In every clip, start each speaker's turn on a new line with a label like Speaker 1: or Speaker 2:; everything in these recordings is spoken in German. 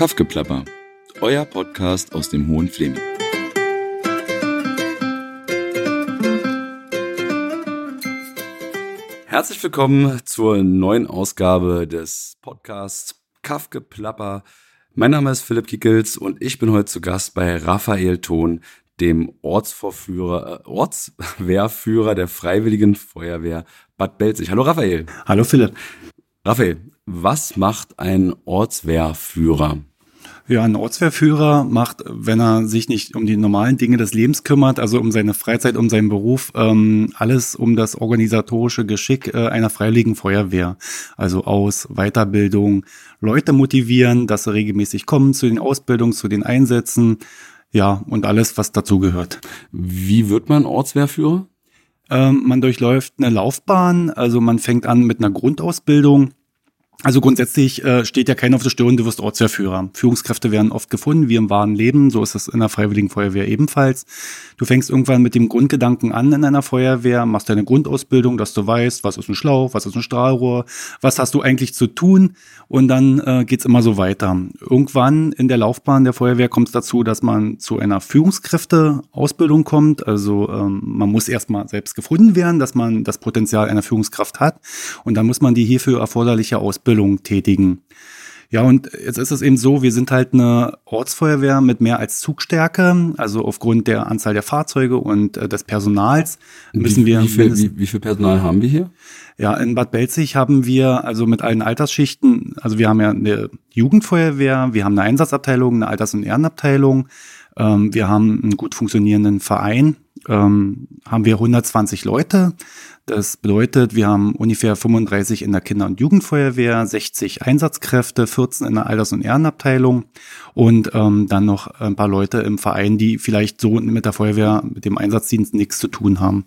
Speaker 1: Kaffgeplapper, euer Podcast aus dem Hohen Fleming. Herzlich willkommen zur neuen Ausgabe des Podcasts Kaffgeplapper. Mein Name ist Philipp Kickels und ich bin heute zu Gast bei Raphael Thon, dem Ortsvorführer, äh, Ortswehrführer der Freiwilligen Feuerwehr Bad Belzig. Hallo Raphael.
Speaker 2: Hallo Philipp.
Speaker 1: Raphael, was macht ein Ortswehrführer?
Speaker 2: Ja, ein Ortswehrführer macht, wenn er sich nicht um die normalen Dinge des Lebens kümmert, also um seine Freizeit, um seinen Beruf, ähm, alles um das organisatorische Geschick äh, einer freiwilligen Feuerwehr. Also aus Weiterbildung, Leute motivieren, dass sie regelmäßig kommen zu den Ausbildungen, zu den Einsätzen, ja, und alles, was dazugehört.
Speaker 1: Wie wird man Ortswehrführer?
Speaker 2: Ähm, man durchläuft eine Laufbahn, also man fängt an mit einer Grundausbildung also grundsätzlich äh, steht ja keiner auf der Stirn, du wirst Ortswehrführer. Führungskräfte werden oft gefunden, wie im wahren Leben, so ist es in der Freiwilligen Feuerwehr ebenfalls. Du fängst irgendwann mit dem Grundgedanken an in einer Feuerwehr, machst deine Grundausbildung, dass du weißt, was ist ein Schlauch, was ist ein Strahlrohr, was hast du eigentlich zu tun und dann äh, geht's immer so weiter. Irgendwann in der Laufbahn der Feuerwehr kommt es dazu, dass man zu einer Führungskräfteausbildung kommt. Also ähm, man muss erstmal selbst gefunden werden, dass man das Potenzial einer Führungskraft hat und dann muss man die hierfür erforderliche Ausbildung Ausbildung tätigen. Ja, und jetzt ist es eben so, wir sind halt eine Ortsfeuerwehr mit mehr als Zugstärke. Also aufgrund der Anzahl der Fahrzeuge und äh, des Personals müssen
Speaker 1: wie,
Speaker 2: wir.
Speaker 1: Wie viel, wie, wie viel Personal haben wir hier?
Speaker 2: Ja, in Bad Belzig haben wir also mit allen Altersschichten, also wir haben ja eine Jugendfeuerwehr, wir haben eine Einsatzabteilung, eine Alters- und Ehrenabteilung, ähm, wir haben einen gut funktionierenden Verein, ähm, haben wir 120 Leute. Das bedeutet, wir haben ungefähr 35 in der Kinder- und Jugendfeuerwehr, 60 Einsatzkräfte, 14 in der Alters- und Ehrenabteilung und ähm, dann noch ein paar Leute im Verein, die vielleicht so mit der Feuerwehr, mit dem Einsatzdienst nichts zu tun haben.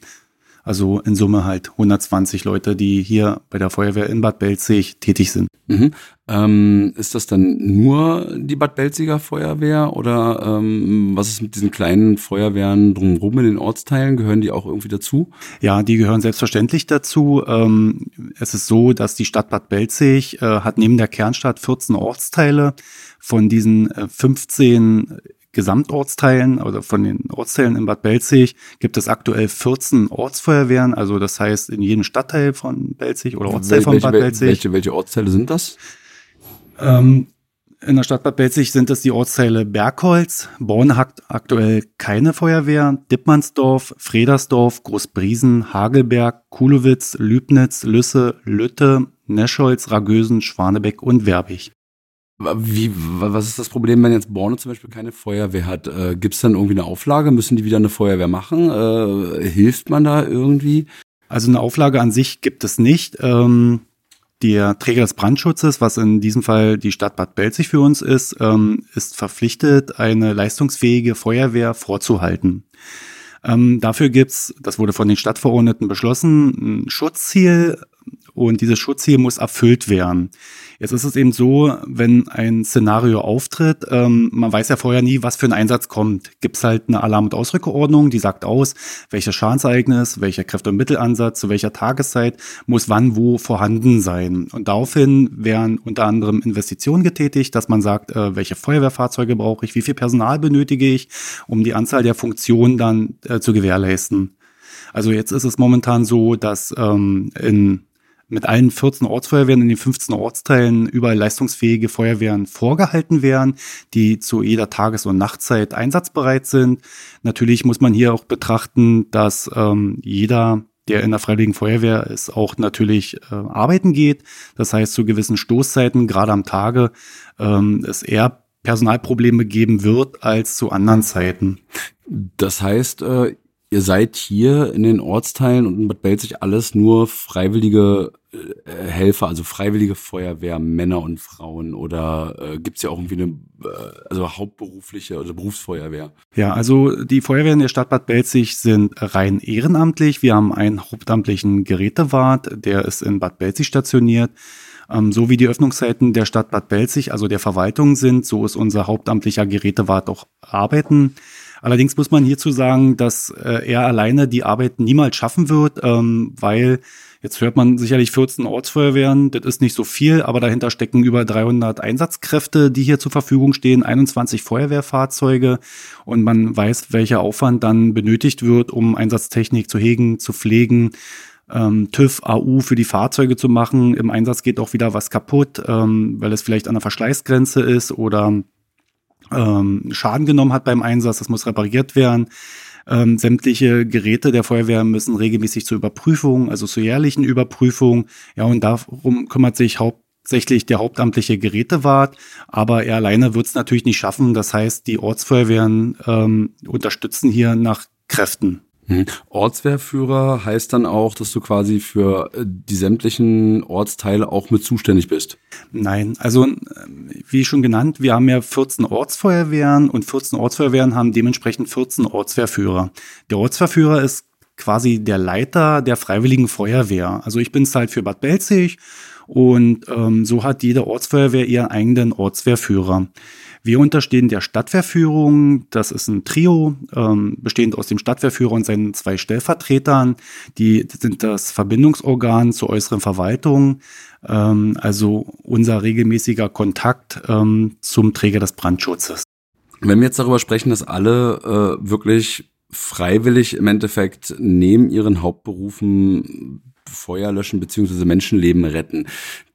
Speaker 2: Also in Summe halt 120 Leute, die hier bei der Feuerwehr in Bad Belzig tätig sind.
Speaker 1: Mhm. Ähm, ist das dann nur die Bad Belziger Feuerwehr oder ähm, was ist mit diesen kleinen Feuerwehren drumherum in den Ortsteilen? Gehören die auch irgendwie dazu?
Speaker 2: Ja, die gehören selbstverständlich dazu. Ähm, es ist so, dass die Stadt Bad Belzig äh, hat neben der Kernstadt 14 Ortsteile. Von diesen äh, 15 Gesamtortsteilen oder von den Ortsteilen in Bad Belzig gibt es aktuell 14 Ortsfeuerwehren, also das heißt in jedem Stadtteil von Belzig oder Ortsteil
Speaker 1: welche,
Speaker 2: von Bad Belzig.
Speaker 1: Welche, welche Ortsteile sind das?
Speaker 2: Ähm, in der Stadt Bad Belzig sind es die Ortsteile Bergholz, Born hat aktuell keine Feuerwehr, Dippmannsdorf, Fredersdorf, Großbriesen, Hagelberg, Kulowitz, Lübnitz, Lüsse, Lütte, Nescholz, Ragösen, Schwanebeck und Werbig.
Speaker 1: Wie, was ist das Problem, wenn jetzt Borne zum Beispiel keine Feuerwehr hat? Äh, Gibt es dann irgendwie eine Auflage? Müssen die wieder eine Feuerwehr machen? Äh, hilft man da irgendwie?
Speaker 2: Also eine Auflage an sich gibt es nicht. Ähm, der Träger des Brandschutzes, was in diesem Fall die Stadt Bad Belzig für uns ist, ähm, ist verpflichtet, eine leistungsfähige Feuerwehr vorzuhalten. Ähm, dafür gibt's, das wurde von den Stadtverordneten beschlossen, ein Schutzziel und dieses Schutzziel muss erfüllt werden. Jetzt ist es eben so, wenn ein Szenario auftritt, ähm, man weiß ja vorher nie, was für ein Einsatz kommt. Gibt es halt eine Alarm- und Ausrückeordnung, die sagt aus, welches Schadensereignis, welcher Kräfte- und Mittelansatz, zu welcher Tageszeit muss wann wo vorhanden sein. Und daraufhin werden unter anderem Investitionen getätigt, dass man sagt, äh, welche Feuerwehrfahrzeuge brauche ich, wie viel Personal benötige ich, um die Anzahl der Funktionen dann äh, zu gewährleisten. Also jetzt ist es momentan so, dass ähm, in mit allen 14 Ortsfeuerwehren in den 15 Ortsteilen überall leistungsfähige Feuerwehren vorgehalten werden, die zu jeder Tages- und Nachtzeit einsatzbereit sind. Natürlich muss man hier auch betrachten, dass ähm, jeder der in der Freiwilligen Feuerwehr ist, auch natürlich äh, arbeiten geht. Das heißt, zu gewissen Stoßzeiten, gerade am Tage, ähm, es eher Personalprobleme geben wird als zu anderen Zeiten.
Speaker 1: Das heißt, äh, ihr seid hier in den Ortsteilen und in Bad Belzig alles nur freiwillige äh, Helfer, also freiwillige Feuerwehr, Männer und Frauen oder äh, gibt es ja auch irgendwie eine äh, also hauptberufliche oder Berufsfeuerwehr?
Speaker 2: Ja, also die Feuerwehren der Stadt Bad Belzig sind rein ehrenamtlich. Wir haben einen hauptamtlichen Gerätewart, der ist in Bad Belzig stationiert. Ähm, so wie die Öffnungszeiten der Stadt Bad Belzig, also der Verwaltung sind, so ist unser hauptamtlicher Gerätewart auch arbeiten. Allerdings muss man hierzu sagen, dass äh, er alleine die Arbeit niemals schaffen wird, ähm, weil Jetzt hört man sicherlich 14 Ortsfeuerwehren, das ist nicht so viel, aber dahinter stecken über 300 Einsatzkräfte, die hier zur Verfügung stehen, 21 Feuerwehrfahrzeuge und man weiß, welcher Aufwand dann benötigt wird, um Einsatztechnik zu hegen, zu pflegen, ähm, TÜV, AU für die Fahrzeuge zu machen. Im Einsatz geht auch wieder was kaputt, ähm, weil es vielleicht an der Verschleißgrenze ist oder ähm, Schaden genommen hat beim Einsatz. Das muss repariert werden. Ähm, sämtliche Geräte der Feuerwehr müssen regelmäßig zur Überprüfung, also zur jährlichen Überprüfung. Ja, und darum kümmert sich hauptsächlich der hauptamtliche Gerätewart, aber er alleine wird es natürlich nicht schaffen. Das heißt, die Ortsfeuerwehren ähm, unterstützen hier nach Kräften.
Speaker 1: Mhm. Ortswehrführer heißt dann auch, dass du quasi für äh, die sämtlichen Ortsteile auch mit zuständig bist.
Speaker 2: Nein, also äh, wie schon genannt, wir haben ja 14 Ortsfeuerwehren und 14 Ortsfeuerwehren haben dementsprechend 14 Ortswehrführer. Der Ortswehrführer ist quasi der Leiter der Freiwilligen Feuerwehr. Also ich bin es halt für Bad Belzig und ähm, so hat jede Ortsfeuerwehr ihren eigenen Ortswehrführer. Wir unterstehen der Stadtwehrführung. Das ist ein Trio, ähm, bestehend aus dem Stadtwehrführer und seinen zwei Stellvertretern. Die sind das Verbindungsorgan zur äußeren Verwaltung, ähm, also unser regelmäßiger Kontakt ähm, zum Träger des Brandschutzes.
Speaker 1: Wenn wir jetzt darüber sprechen, dass alle äh, wirklich freiwillig im Endeffekt neben ihren Hauptberufen Feuer löschen beziehungsweise Menschenleben retten.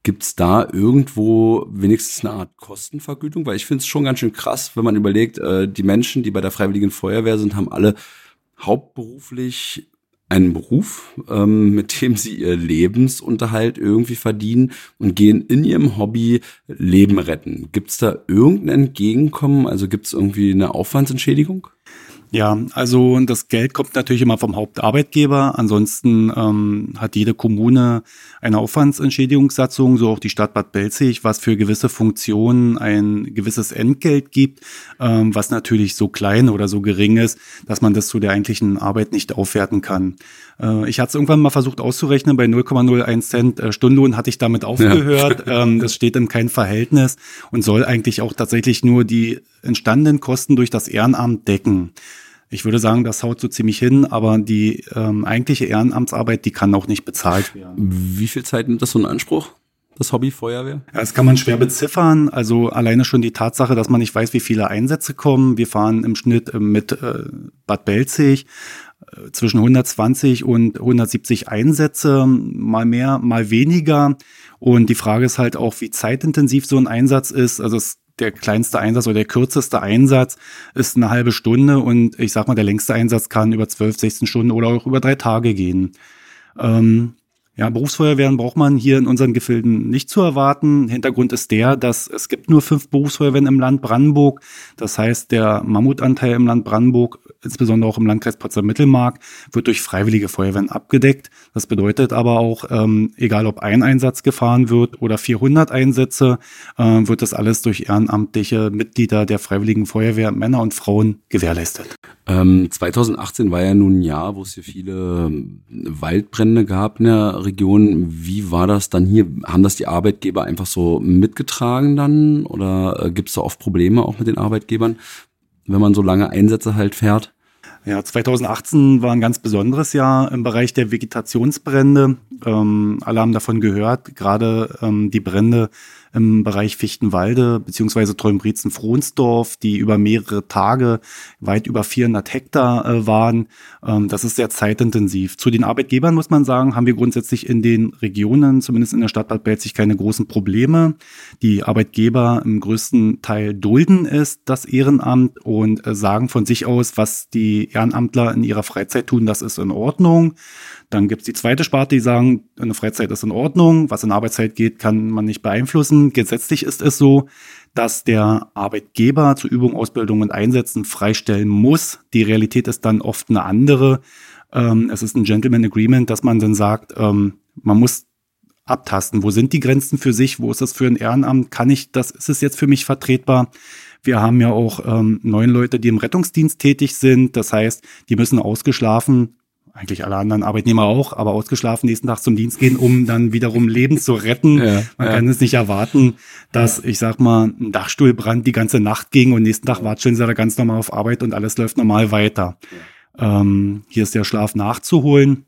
Speaker 1: Gibt es da irgendwo wenigstens eine Art Kostenvergütung? Weil ich finde es schon ganz schön krass, wenn man überlegt, äh, die Menschen, die bei der Freiwilligen Feuerwehr sind, haben alle hauptberuflich einen Beruf, ähm, mit dem sie ihr Lebensunterhalt irgendwie verdienen und gehen in ihrem Hobby Leben retten. Gibt es da irgendein Entgegenkommen? Also gibt es irgendwie eine Aufwandsentschädigung?
Speaker 2: Ja, also das Geld kommt natürlich immer vom Hauptarbeitgeber. Ansonsten ähm, hat jede Kommune eine Aufwandsentschädigungssatzung, so auch die Stadt Bad Belzig, was für gewisse Funktionen ein gewisses Entgelt gibt, ähm, was natürlich so klein oder so gering ist, dass man das zu der eigentlichen Arbeit nicht aufwerten kann. Äh, ich hatte es irgendwann mal versucht auszurechnen, bei 0,01 Cent äh, Stundenlohn hatte ich damit aufgehört. Ja. ähm, das steht in keinem Verhältnis und soll eigentlich auch tatsächlich nur die entstandenen Kosten durch das Ehrenamt decken. Ich würde sagen, das haut so ziemlich hin, aber die ähm, eigentliche Ehrenamtsarbeit, die kann auch nicht bezahlt werden.
Speaker 1: Wie viel Zeit nimmt das so in Anspruch? Das Hobby Feuerwehr?
Speaker 2: Ja, das kann man schwer beziffern. Also alleine schon die Tatsache, dass man nicht weiß, wie viele Einsätze kommen. Wir fahren im Schnitt äh, mit Bad Belzig zwischen 120 und 170 Einsätze, mal mehr, mal weniger. Und die Frage ist halt auch, wie zeitintensiv so ein Einsatz ist. Also es der kleinste Einsatz oder der kürzeste Einsatz ist eine halbe Stunde und ich sag mal, der längste Einsatz kann über 12, 16 Stunden oder auch über drei Tage gehen. Ähm, ja, Berufsfeuerwehren braucht man hier in unseren Gefilden nicht zu erwarten. Hintergrund ist der, dass es gibt nur fünf Berufsfeuerwehren im Land Brandenburg. Das heißt, der Mammutanteil im Land Brandenburg, insbesondere auch im Landkreis Potsdam-Mittelmark, wird durch freiwillige Feuerwehren abgedeckt. Das bedeutet aber auch, ähm, egal ob ein Einsatz gefahren wird oder 400 Einsätze, äh, wird das alles durch ehrenamtliche Mitglieder der freiwilligen Feuerwehr, Männer und Frauen, gewährleistet.
Speaker 1: Ähm, 2018 war ja nun ein Jahr, wo es hier viele ähm, Waldbrände gab in der Region. Wie war das dann hier? Haben das die Arbeitgeber einfach so mitgetragen dann? Oder äh, gibt es da oft Probleme auch mit den Arbeitgebern, wenn man so lange Einsätze halt fährt?
Speaker 2: Ja, 2018 war ein ganz besonderes Jahr im Bereich der Vegetationsbrände. Ähm, alle haben davon gehört, gerade ähm, die Brände im Bereich Fichtenwalde beziehungsweise Träumbrietzen-Frohnsdorf, die über mehrere Tage weit über 400 Hektar äh, waren. Ähm, das ist sehr zeitintensiv. Zu den Arbeitgebern muss man sagen, haben wir grundsätzlich in den Regionen, zumindest in der Stadt Bad Belzig, keine großen Probleme. Die Arbeitgeber im größten Teil dulden es, das Ehrenamt und äh, sagen von sich aus, was die Ehrenamtler in ihrer Freizeit tun, das ist in Ordnung. Dann gibt's die zweite Sparte, die sagen, eine Freizeit ist in Ordnung, was in Arbeitszeit geht, kann man nicht beeinflussen. Gesetzlich ist es so, dass der Arbeitgeber zu Übung, Ausbildung und Einsätzen freistellen muss. Die Realität ist dann oft eine andere. Ähm, es ist ein Gentleman Agreement, dass man dann sagt, ähm, man muss abtasten. Wo sind die Grenzen für sich? Wo ist es für ein Ehrenamt? Kann ich das? Ist es jetzt für mich vertretbar? Wir haben ja auch ähm, neun Leute, die im Rettungsdienst tätig sind. Das heißt, die müssen ausgeschlafen eigentlich alle anderen Arbeitnehmer auch, aber ausgeschlafen nächsten Tag zum Dienst gehen, um dann wiederum Leben zu retten. Ja, Man ja. kann es nicht erwarten, dass, ich sag mal, ein Dachstuhlbrand die ganze Nacht ging und nächsten Tag watscheln sie da ganz normal auf Arbeit und alles läuft normal weiter. Ähm, hier ist der Schlaf nachzuholen.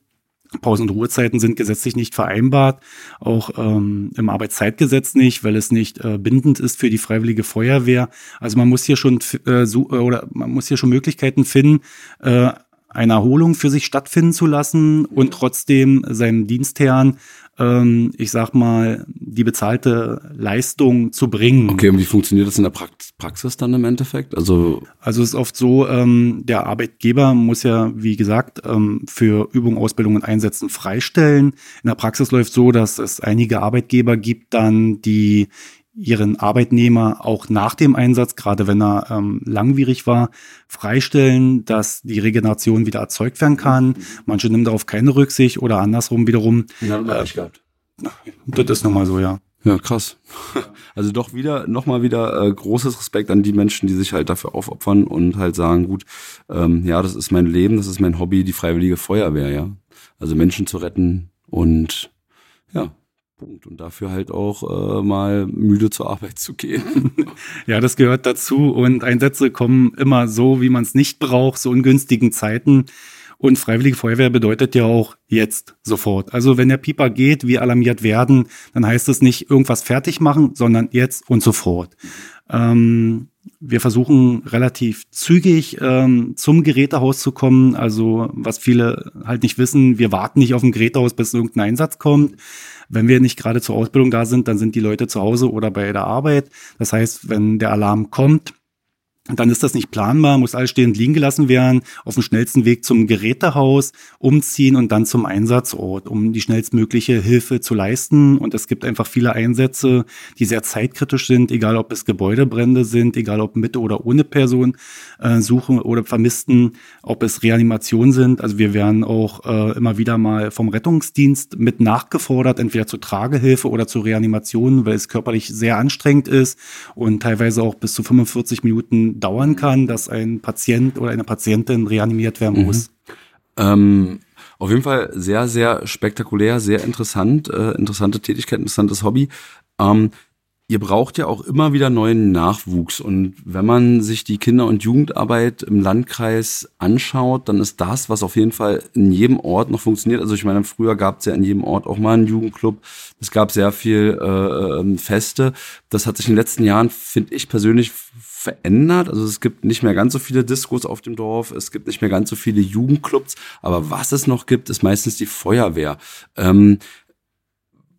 Speaker 2: Pausen- und Ruhezeiten sind gesetzlich nicht vereinbart, auch ähm, im Arbeitszeitgesetz nicht, weil es nicht äh, bindend ist für die Freiwillige Feuerwehr. Also man muss hier schon äh, so, oder man muss hier schon Möglichkeiten finden, äh, eine Erholung für sich stattfinden zu lassen und trotzdem seinem Dienstherrn ähm, ich sag mal, die bezahlte Leistung zu bringen.
Speaker 1: Okay, und wie funktioniert das in der Praxis dann im Endeffekt? Also,
Speaker 2: also es ist oft so, ähm, der Arbeitgeber muss ja, wie gesagt, ähm, für Übungen, Ausbildungen, Einsätzen freistellen. In der Praxis läuft so, dass es einige Arbeitgeber gibt dann, die ihren Arbeitnehmer auch nach dem Einsatz, gerade wenn er ähm, langwierig war, freistellen, dass die Regeneration wieder erzeugt werden kann. Manche nehmen darauf keine Rücksicht oder andersrum wiederum.
Speaker 1: Ja, äh, gehabt.
Speaker 2: Das ist nochmal so, ja.
Speaker 1: Ja, krass. Also doch wieder, nochmal wieder äh, großes Respekt an die Menschen, die sich halt dafür aufopfern und halt sagen, gut, ähm, ja, das ist mein Leben, das ist mein Hobby, die freiwillige Feuerwehr, ja. Also Menschen zu retten und ja, Punkt. Und dafür halt auch äh, mal müde zur Arbeit zu gehen.
Speaker 2: ja, das gehört dazu. Und Einsätze kommen immer so, wie man es nicht braucht, so ungünstigen Zeiten. Und Freiwillige Feuerwehr bedeutet ja auch jetzt, sofort. Also wenn der Pieper geht, wir alarmiert werden, dann heißt es nicht irgendwas fertig machen, sondern jetzt und sofort. Ähm, wir versuchen relativ zügig ähm, zum Gerätehaus zu kommen. Also was viele halt nicht wissen, wir warten nicht auf ein Gerätehaus, bis irgendein Einsatz kommt. Wenn wir nicht gerade zur Ausbildung da sind, dann sind die Leute zu Hause oder bei der Arbeit. Das heißt, wenn der Alarm kommt, dann ist das nicht planbar, muss alles stehend liegen gelassen werden, auf dem schnellsten Weg zum Gerätehaus, umziehen und dann zum Einsatzort, um die schnellstmögliche Hilfe zu leisten. Und es gibt einfach viele Einsätze, die sehr zeitkritisch sind, egal ob es Gebäudebrände sind, egal ob mit oder ohne Person äh, suchen oder Vermissten, ob es Reanimationen sind. Also wir werden auch äh, immer wieder mal vom Rettungsdienst mit nachgefordert, entweder zur Tragehilfe oder zur Reanimation, weil es körperlich sehr anstrengend ist und teilweise auch bis zu 45 Minuten dauern kann, dass ein Patient oder eine Patientin reanimiert werden mhm. muss.
Speaker 1: Ähm, auf jeden Fall sehr, sehr spektakulär, sehr interessant, äh, interessante Tätigkeit, interessantes Hobby. Ähm, ihr braucht ja auch immer wieder neuen Nachwuchs. Und wenn man sich die Kinder- und Jugendarbeit im Landkreis anschaut, dann ist das, was auf jeden Fall in jedem Ort noch funktioniert. Also ich meine, früher gab es ja in jedem Ort auch mal einen Jugendclub. Es gab sehr viel äh, ähm, Feste. Das hat sich in den letzten Jahren, finde ich persönlich, verändert. Also es gibt nicht mehr ganz so viele Diskos auf dem Dorf, es gibt nicht mehr ganz so viele Jugendclubs, aber was es noch gibt, ist meistens die Feuerwehr. Ähm,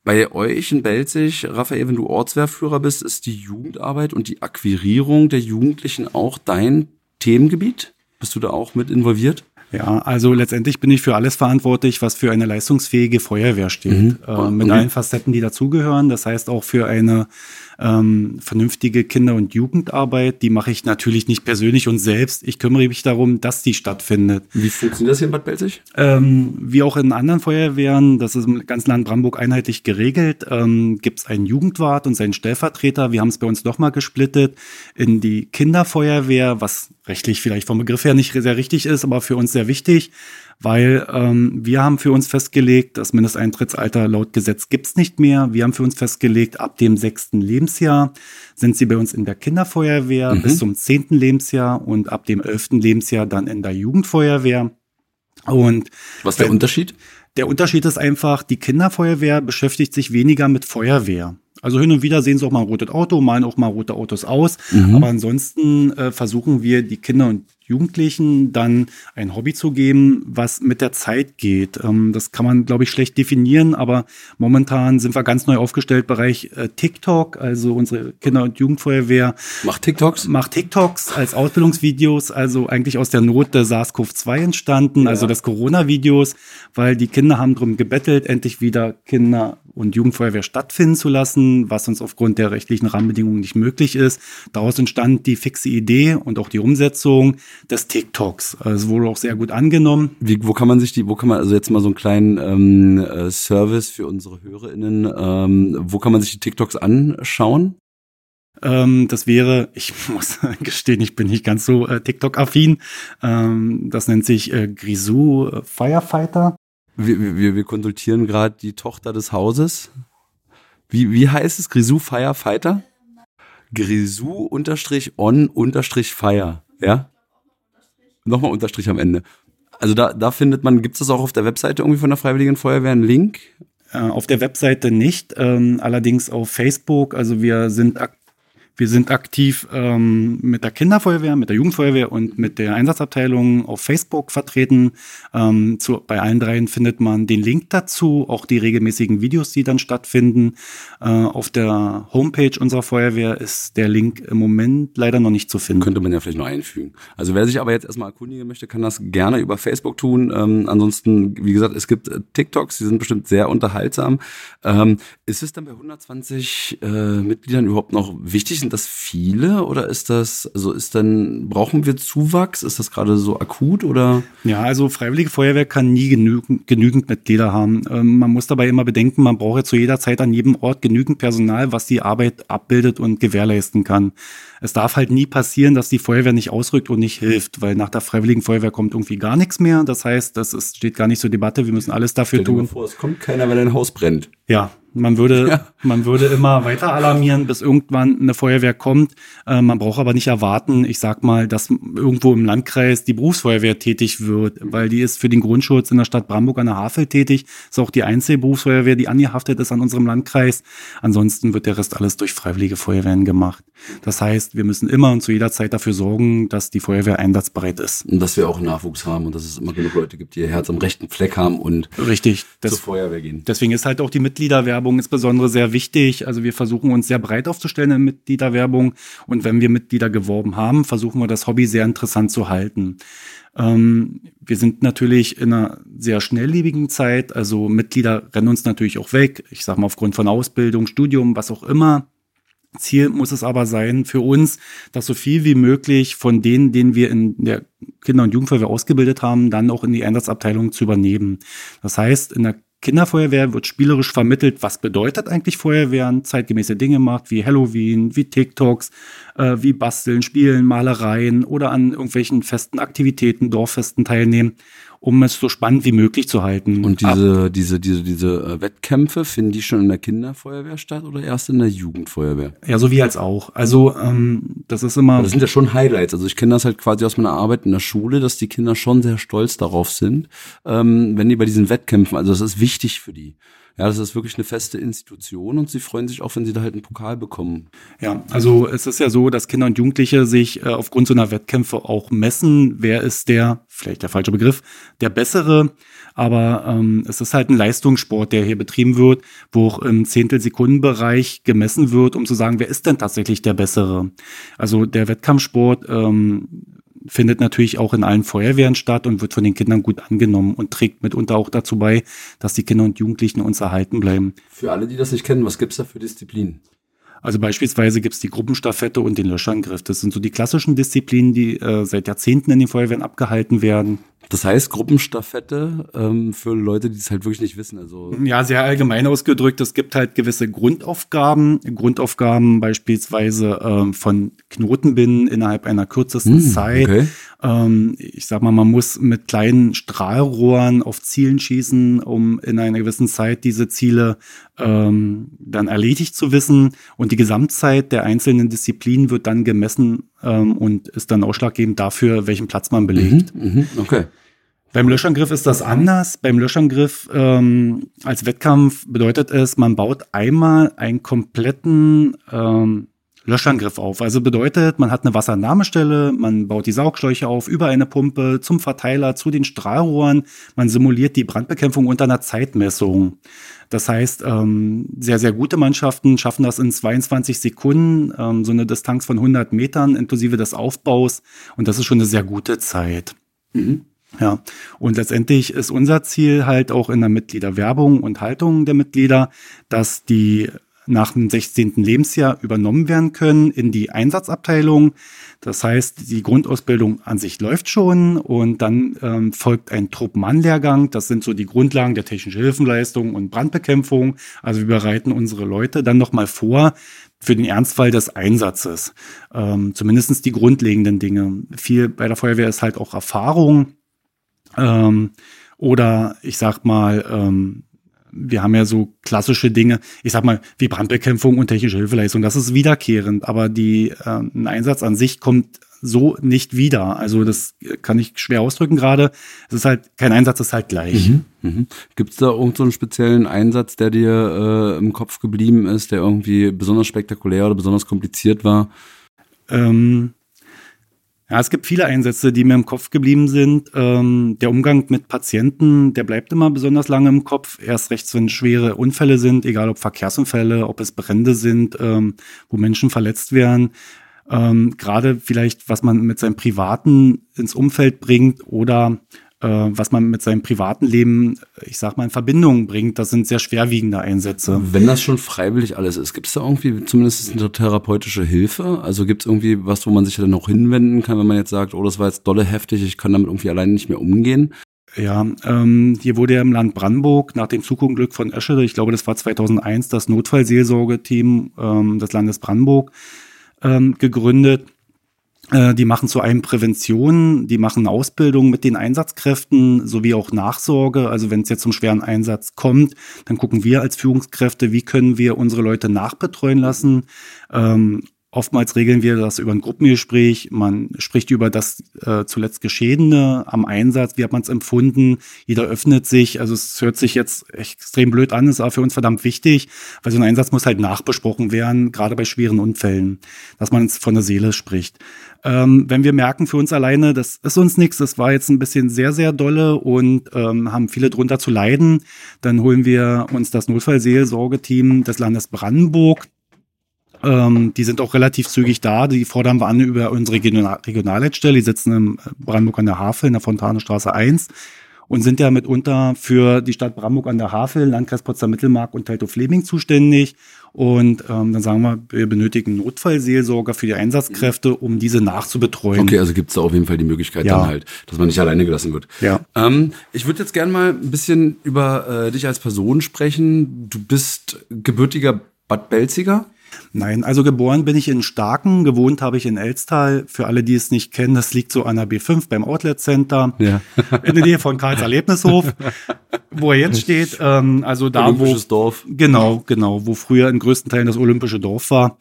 Speaker 1: bei euch in Belzig, Raphael, wenn du Ortswehrführer bist, ist die Jugendarbeit und die Akquirierung der Jugendlichen auch dein Themengebiet? Bist du da auch mit involviert?
Speaker 2: Ja, also letztendlich bin ich für alles verantwortlich, was für eine leistungsfähige Feuerwehr steht. Mhm. Äh, mit okay. allen Facetten, die dazugehören. Das heißt auch für eine ähm, vernünftige Kinder- und Jugendarbeit. Die mache ich natürlich nicht persönlich und selbst. Ich kümmere mich darum, dass die stattfindet.
Speaker 1: Wie funktioniert das hier in Bad Belzig?
Speaker 2: Ähm, wie auch in anderen Feuerwehren, das ist im ganzen Land Brandenburg einheitlich geregelt, ähm, gibt es einen Jugendwart und seinen Stellvertreter. Wir haben es bei uns nochmal gesplittet in die Kinderfeuerwehr, was rechtlich vielleicht vom Begriff her nicht sehr richtig ist, aber für uns sehr wichtig weil ähm, wir haben für uns festgelegt, das Mindesteintrittsalter laut Gesetz gibt's nicht mehr. Wir haben für uns festgelegt, ab dem sechsten Lebensjahr sind sie bei uns in der Kinderfeuerwehr mhm. bis zum zehnten Lebensjahr und ab dem elften Lebensjahr dann in der Jugendfeuerwehr. Und
Speaker 1: was ist der Unterschied?
Speaker 2: Der Unterschied ist einfach, die Kinderfeuerwehr beschäftigt sich weniger mit Feuerwehr. Also hin und wieder sehen sie auch mal ein rotes Auto, malen auch mal rote Autos aus. Mhm. Aber ansonsten äh, versuchen wir, die Kinder und Jugendlichen dann ein Hobby zu geben, was mit der Zeit geht. Ähm, das kann man, glaube ich, schlecht definieren, aber momentan sind wir ganz neu aufgestellt, Bereich äh, TikTok, also unsere Kinder- und Jugendfeuerwehr.
Speaker 1: Macht TikToks?
Speaker 2: Macht TikToks als Ausbildungsvideos, also eigentlich aus der Not der SARS-CoV-2 entstanden, ja. also des Corona-Videos, weil die Kinder haben drum gebettelt, endlich wieder Kinder- und Jugendfeuerwehr stattfinden zu lassen, was uns aufgrund der rechtlichen Rahmenbedingungen nicht möglich ist. Daraus entstand die fixe Idee und auch die Umsetzung, des TikToks. Also wurde auch sehr gut angenommen.
Speaker 1: Wie, wo kann man sich die, wo kann man, also jetzt mal so einen kleinen ähm, äh, Service für unsere HörerInnen, ähm, wo kann man sich die TikToks anschauen?
Speaker 2: Ähm, das wäre, ich muss gestehen, ich bin nicht ganz so äh, TikTok-affin. Ähm, das nennt sich äh, Grisou äh, Firefighter.
Speaker 1: Wir, wir, wir konsultieren gerade die Tochter des Hauses. Wie, wie heißt es? Grisou Firefighter? Grisou unterstrich on unterstrich fire. Ja? Nochmal Unterstrich am Ende. Also da, da findet man, gibt es das auch auf der Webseite irgendwie von der Freiwilligen Feuerwehr einen Link?
Speaker 2: Äh, auf der Webseite nicht, ähm, allerdings auf Facebook. Also wir sind ak wir sind aktiv ähm, mit der Kinderfeuerwehr, mit der Jugendfeuerwehr und mit der Einsatzabteilung auf Facebook vertreten. Ähm, zu, bei allen dreien findet man den Link dazu, auch die regelmäßigen Videos, die dann stattfinden. Äh, auf der Homepage unserer Feuerwehr ist der Link im Moment leider noch nicht zu finden.
Speaker 1: Könnte man ja vielleicht noch einfügen. Also wer sich aber jetzt erstmal erkundigen möchte, kann das gerne über Facebook tun. Ähm, ansonsten, wie gesagt, es gibt äh, TikToks, die sind bestimmt sehr unterhaltsam. Ähm, ist es dann bei 120 äh, Mitgliedern überhaupt noch wichtig? Sind das viele oder ist das, also ist dann, brauchen wir Zuwachs? Ist das gerade so akut oder?
Speaker 2: Ja, also Freiwillige Feuerwehr kann nie genügend, genügend Mitglieder haben. Ähm, man muss dabei immer bedenken, man braucht ja zu jeder Zeit an jedem Ort genügend Personal, was die Arbeit abbildet und gewährleisten kann. Es darf halt nie passieren, dass die Feuerwehr nicht ausrückt und nicht hilft, weil nach der Freiwilligen Feuerwehr kommt irgendwie gar nichts mehr. Das heißt, das ist, steht gar nicht zur Debatte. Wir müssen alles dafür
Speaker 1: Stell dir
Speaker 2: tun.
Speaker 1: mal vor, es kommt keiner, weil ein Haus brennt.
Speaker 2: Ja, man würde,
Speaker 1: Ja.
Speaker 2: man würde immer weiter alarmieren, bis irgendwann eine Feuerwehr kommt. Äh, man braucht aber nicht erwarten, ich sag mal, dass irgendwo im Landkreis die Berufsfeuerwehr tätig wird, weil die ist für den Grundschutz in der Stadt Bramburg an der Havel tätig. Ist auch die einzige Berufsfeuerwehr, die angehaftet ist an unserem Landkreis. Ansonsten wird der Rest alles durch freiwillige Feuerwehren gemacht. Das heißt, wir müssen immer und zu jeder Zeit dafür sorgen, dass die Feuerwehr einsatzbereit ist.
Speaker 1: Und dass wir auch Nachwuchs haben und dass es immer genug Leute gibt, die ihr Herz am rechten Fleck haben und
Speaker 2: Richtig. Das,
Speaker 1: zur Feuerwehr gehen.
Speaker 2: Deswegen ist halt auch die Mitgliederwerbung insbesondere sehr wichtig. Also wir versuchen uns sehr breit aufzustellen in Mitgliederwerbung. Und wenn wir Mitglieder geworben haben, versuchen wir das Hobby sehr interessant zu halten. Ähm, wir sind natürlich in einer sehr schnelllebigen Zeit. Also Mitglieder rennen uns natürlich auch weg. Ich sage mal aufgrund von Ausbildung, Studium, was auch immer. Ziel muss es aber sein für uns, dass so viel wie möglich von denen, denen wir in der Kinder- und Jugendfeuerwehr ausgebildet haben, dann auch in die Einsatzabteilung zu übernehmen. Das heißt, in der Kinderfeuerwehr wird spielerisch vermittelt, was bedeutet eigentlich Feuerwehren, zeitgemäße Dinge macht, wie Halloween, wie TikToks, äh, wie Basteln, Spielen, Malereien oder an irgendwelchen festen Aktivitäten, Dorffesten teilnehmen, um es so spannend wie möglich zu halten.
Speaker 1: Und
Speaker 2: Ab-
Speaker 1: diese, diese, diese, diese äh, Wettkämpfe, finden die schon in der Kinderfeuerwehr statt oder erst in der Jugendfeuerwehr?
Speaker 2: ja, so wie als auch. Also ähm, das ist immer.
Speaker 1: Das sind ja schon Highlights. Also ich kenne das halt quasi aus meiner Arbeit in der Schule, dass die Kinder schon sehr stolz darauf sind, ähm, wenn die bei diesen Wettkämpfen, also das ist wichtig für die. Ja, das ist wirklich eine feste Institution und sie freuen sich auch, wenn sie da halt einen Pokal bekommen.
Speaker 2: Ja, also es ist ja so, dass Kinder und Jugendliche sich äh, aufgrund so einer Wettkämpfe auch messen. Wer ist der, vielleicht der falsche Begriff, der Bessere? Aber ähm, es ist halt ein Leistungssport, der hier betrieben wird, wo auch im Zehntelsekundenbereich gemessen wird, um zu sagen, wer ist denn tatsächlich der Bessere? Also der Wettkampfsport ähm, findet natürlich auch in allen Feuerwehren statt und wird von den Kindern gut angenommen und trägt mitunter auch dazu bei, dass die Kinder und Jugendlichen uns erhalten bleiben.
Speaker 1: Für alle, die das nicht kennen, was gibt's da für Disziplinen?
Speaker 2: Also beispielsweise gibt's die Gruppenstaffette und den Löschangriff. Das sind so die klassischen Disziplinen, die äh, seit Jahrzehnten in den Feuerwehren abgehalten werden.
Speaker 1: Das heißt Gruppenstaffette ähm, für Leute, die es halt wirklich nicht wissen. Also
Speaker 2: Ja, sehr allgemein ausgedrückt. Es gibt halt gewisse Grundaufgaben. Grundaufgaben beispielsweise ähm, von Knotenbinden innerhalb einer kürzesten
Speaker 1: Hm,
Speaker 2: Zeit.
Speaker 1: okay.
Speaker 2: Ähm, ich sag mal, man muss mit kleinen Strahlrohren auf Zielen schießen, um in einer gewissen Zeit diese Ziele ähm, dann erledigt zu wissen. Und die Gesamtzeit der einzelnen Disziplinen wird dann gemessen ähm, und ist dann ausschlaggebend dafür, welchen Platz man belegt.
Speaker 1: mhm, okay.
Speaker 2: Beim Löschangriff ist das anders. Beim Löschangriff ähm, als Wettkampf bedeutet es, man baut einmal einen kompletten ähm, Löschangriff auf. Also bedeutet, man hat eine Wassernahmestelle, man baut die Saugschläuche auf über eine Pumpe zum Verteiler zu den Strahlrohren, man simuliert die Brandbekämpfung unter einer Zeitmessung. Das heißt, ähm, sehr, sehr gute Mannschaften schaffen das in 22 Sekunden, ähm, so eine Distanz von 100 Metern inklusive des Aufbaus. Und das ist schon eine sehr gute Zeit. Ja, und letztendlich ist unser Ziel halt auch in der Mitgliederwerbung und Haltung der Mitglieder, dass die nach dem 16. Lebensjahr übernommen werden können in die Einsatzabteilung. Das heißt, die Grundausbildung an sich läuft schon und dann ähm, folgt ein Truppenanlehrgang. Das sind so die Grundlagen der technischen Hilfenleistung und Brandbekämpfung. Also wir bereiten unsere Leute dann nochmal vor für den Ernstfall des Einsatzes. Ähm, Zumindest die grundlegenden Dinge. Viel bei der Feuerwehr ist halt auch Erfahrung. Ähm, oder ich sag mal, ähm, wir haben ja so klassische Dinge, ich sag mal, wie Brandbekämpfung und technische Hilfeleistung, das ist wiederkehrend, aber die, äh, ein Einsatz an sich kommt so nicht wieder. Also das kann ich schwer ausdrücken gerade. Es ist halt, kein Einsatz ist halt gleich. Mhm,
Speaker 1: mhm. Gibt es da irgendeinen so speziellen Einsatz, der dir äh, im Kopf geblieben ist, der irgendwie besonders spektakulär oder besonders kompliziert war?
Speaker 2: Ähm, ja, es gibt viele Einsätze, die mir im Kopf geblieben sind. Ähm, der Umgang mit Patienten, der bleibt immer besonders lange im Kopf. Erst rechts, wenn schwere Unfälle sind, egal ob Verkehrsunfälle, ob es Brände sind, ähm, wo Menschen verletzt werden. Ähm, Gerade vielleicht, was man mit seinem Privaten ins Umfeld bringt oder was man mit seinem privaten Leben, ich sag mal, in Verbindung bringt, das sind sehr schwerwiegende Einsätze.
Speaker 1: Wenn das schon freiwillig alles ist, gibt es da irgendwie zumindest eine therapeutische Hilfe? Also gibt es irgendwie was, wo man sich dann noch hinwenden kann, wenn man jetzt sagt, oh, das war jetzt dolle heftig, ich kann damit irgendwie alleine nicht mehr umgehen?
Speaker 2: Ja, ähm, hier wurde ja im Land Brandenburg nach dem Zugunglück von Esche, ich glaube, das war 2001, das Notfallseelsorgeteam ähm, des Landes Brandenburg ähm, gegründet. Äh, die machen zu einem Prävention, die machen Ausbildung mit den Einsatzkräften sowie auch Nachsorge. Also wenn es jetzt zum schweren Einsatz kommt, dann gucken wir als Führungskräfte, wie können wir unsere Leute nachbetreuen lassen. Ähm, Oftmals regeln wir das über ein Gruppengespräch. Man spricht über das äh, zuletzt Geschehene am Einsatz. Wie hat man es empfunden? Jeder öffnet sich. Also es hört sich jetzt extrem blöd an, ist aber für uns verdammt wichtig, weil so ein Einsatz muss halt nachbesprochen werden, gerade bei schweren Unfällen, dass man von der Seele spricht. Ähm, wenn wir merken für uns alleine, das ist uns nichts, das war jetzt ein bisschen sehr, sehr dolle und ähm, haben viele drunter zu leiden, dann holen wir uns das Notfallseelsorgeteam des Landes Brandenburg ähm, die sind auch relativ zügig da. Die fordern wir an über unsere Regional Regionalleitstelle. Die sitzen in Brandenburg an der Havel in der Fontanestraße 1 und sind ja mitunter für die Stadt Brandenburg an der Havel, Landkreis Potsdam-Mittelmark und Teltow-Fleming zuständig. Und ähm, dann sagen wir, wir benötigen Notfallseelsorger für die Einsatzkräfte, um diese nachzubetreuen.
Speaker 1: Okay, also gibt es da auf jeden Fall die Möglichkeit ja. dann halt, dass man nicht alleine gelassen wird.
Speaker 2: Ja.
Speaker 1: Ähm, ich würde jetzt gerne mal ein bisschen über äh, dich als Person sprechen. Du bist gebürtiger Bad Belziger.
Speaker 2: Nein, also geboren bin ich in Starken, gewohnt habe ich in Elstal. Für alle, die es nicht kennen, das liegt so an der B5 beim Outlet Center ja. in der Nähe von Karls Erlebnishof, wo er jetzt steht. Ähm, also da,
Speaker 1: Olympisches wo Dorf.
Speaker 2: genau, genau, wo früher in größten Teilen das Olympische Dorf war.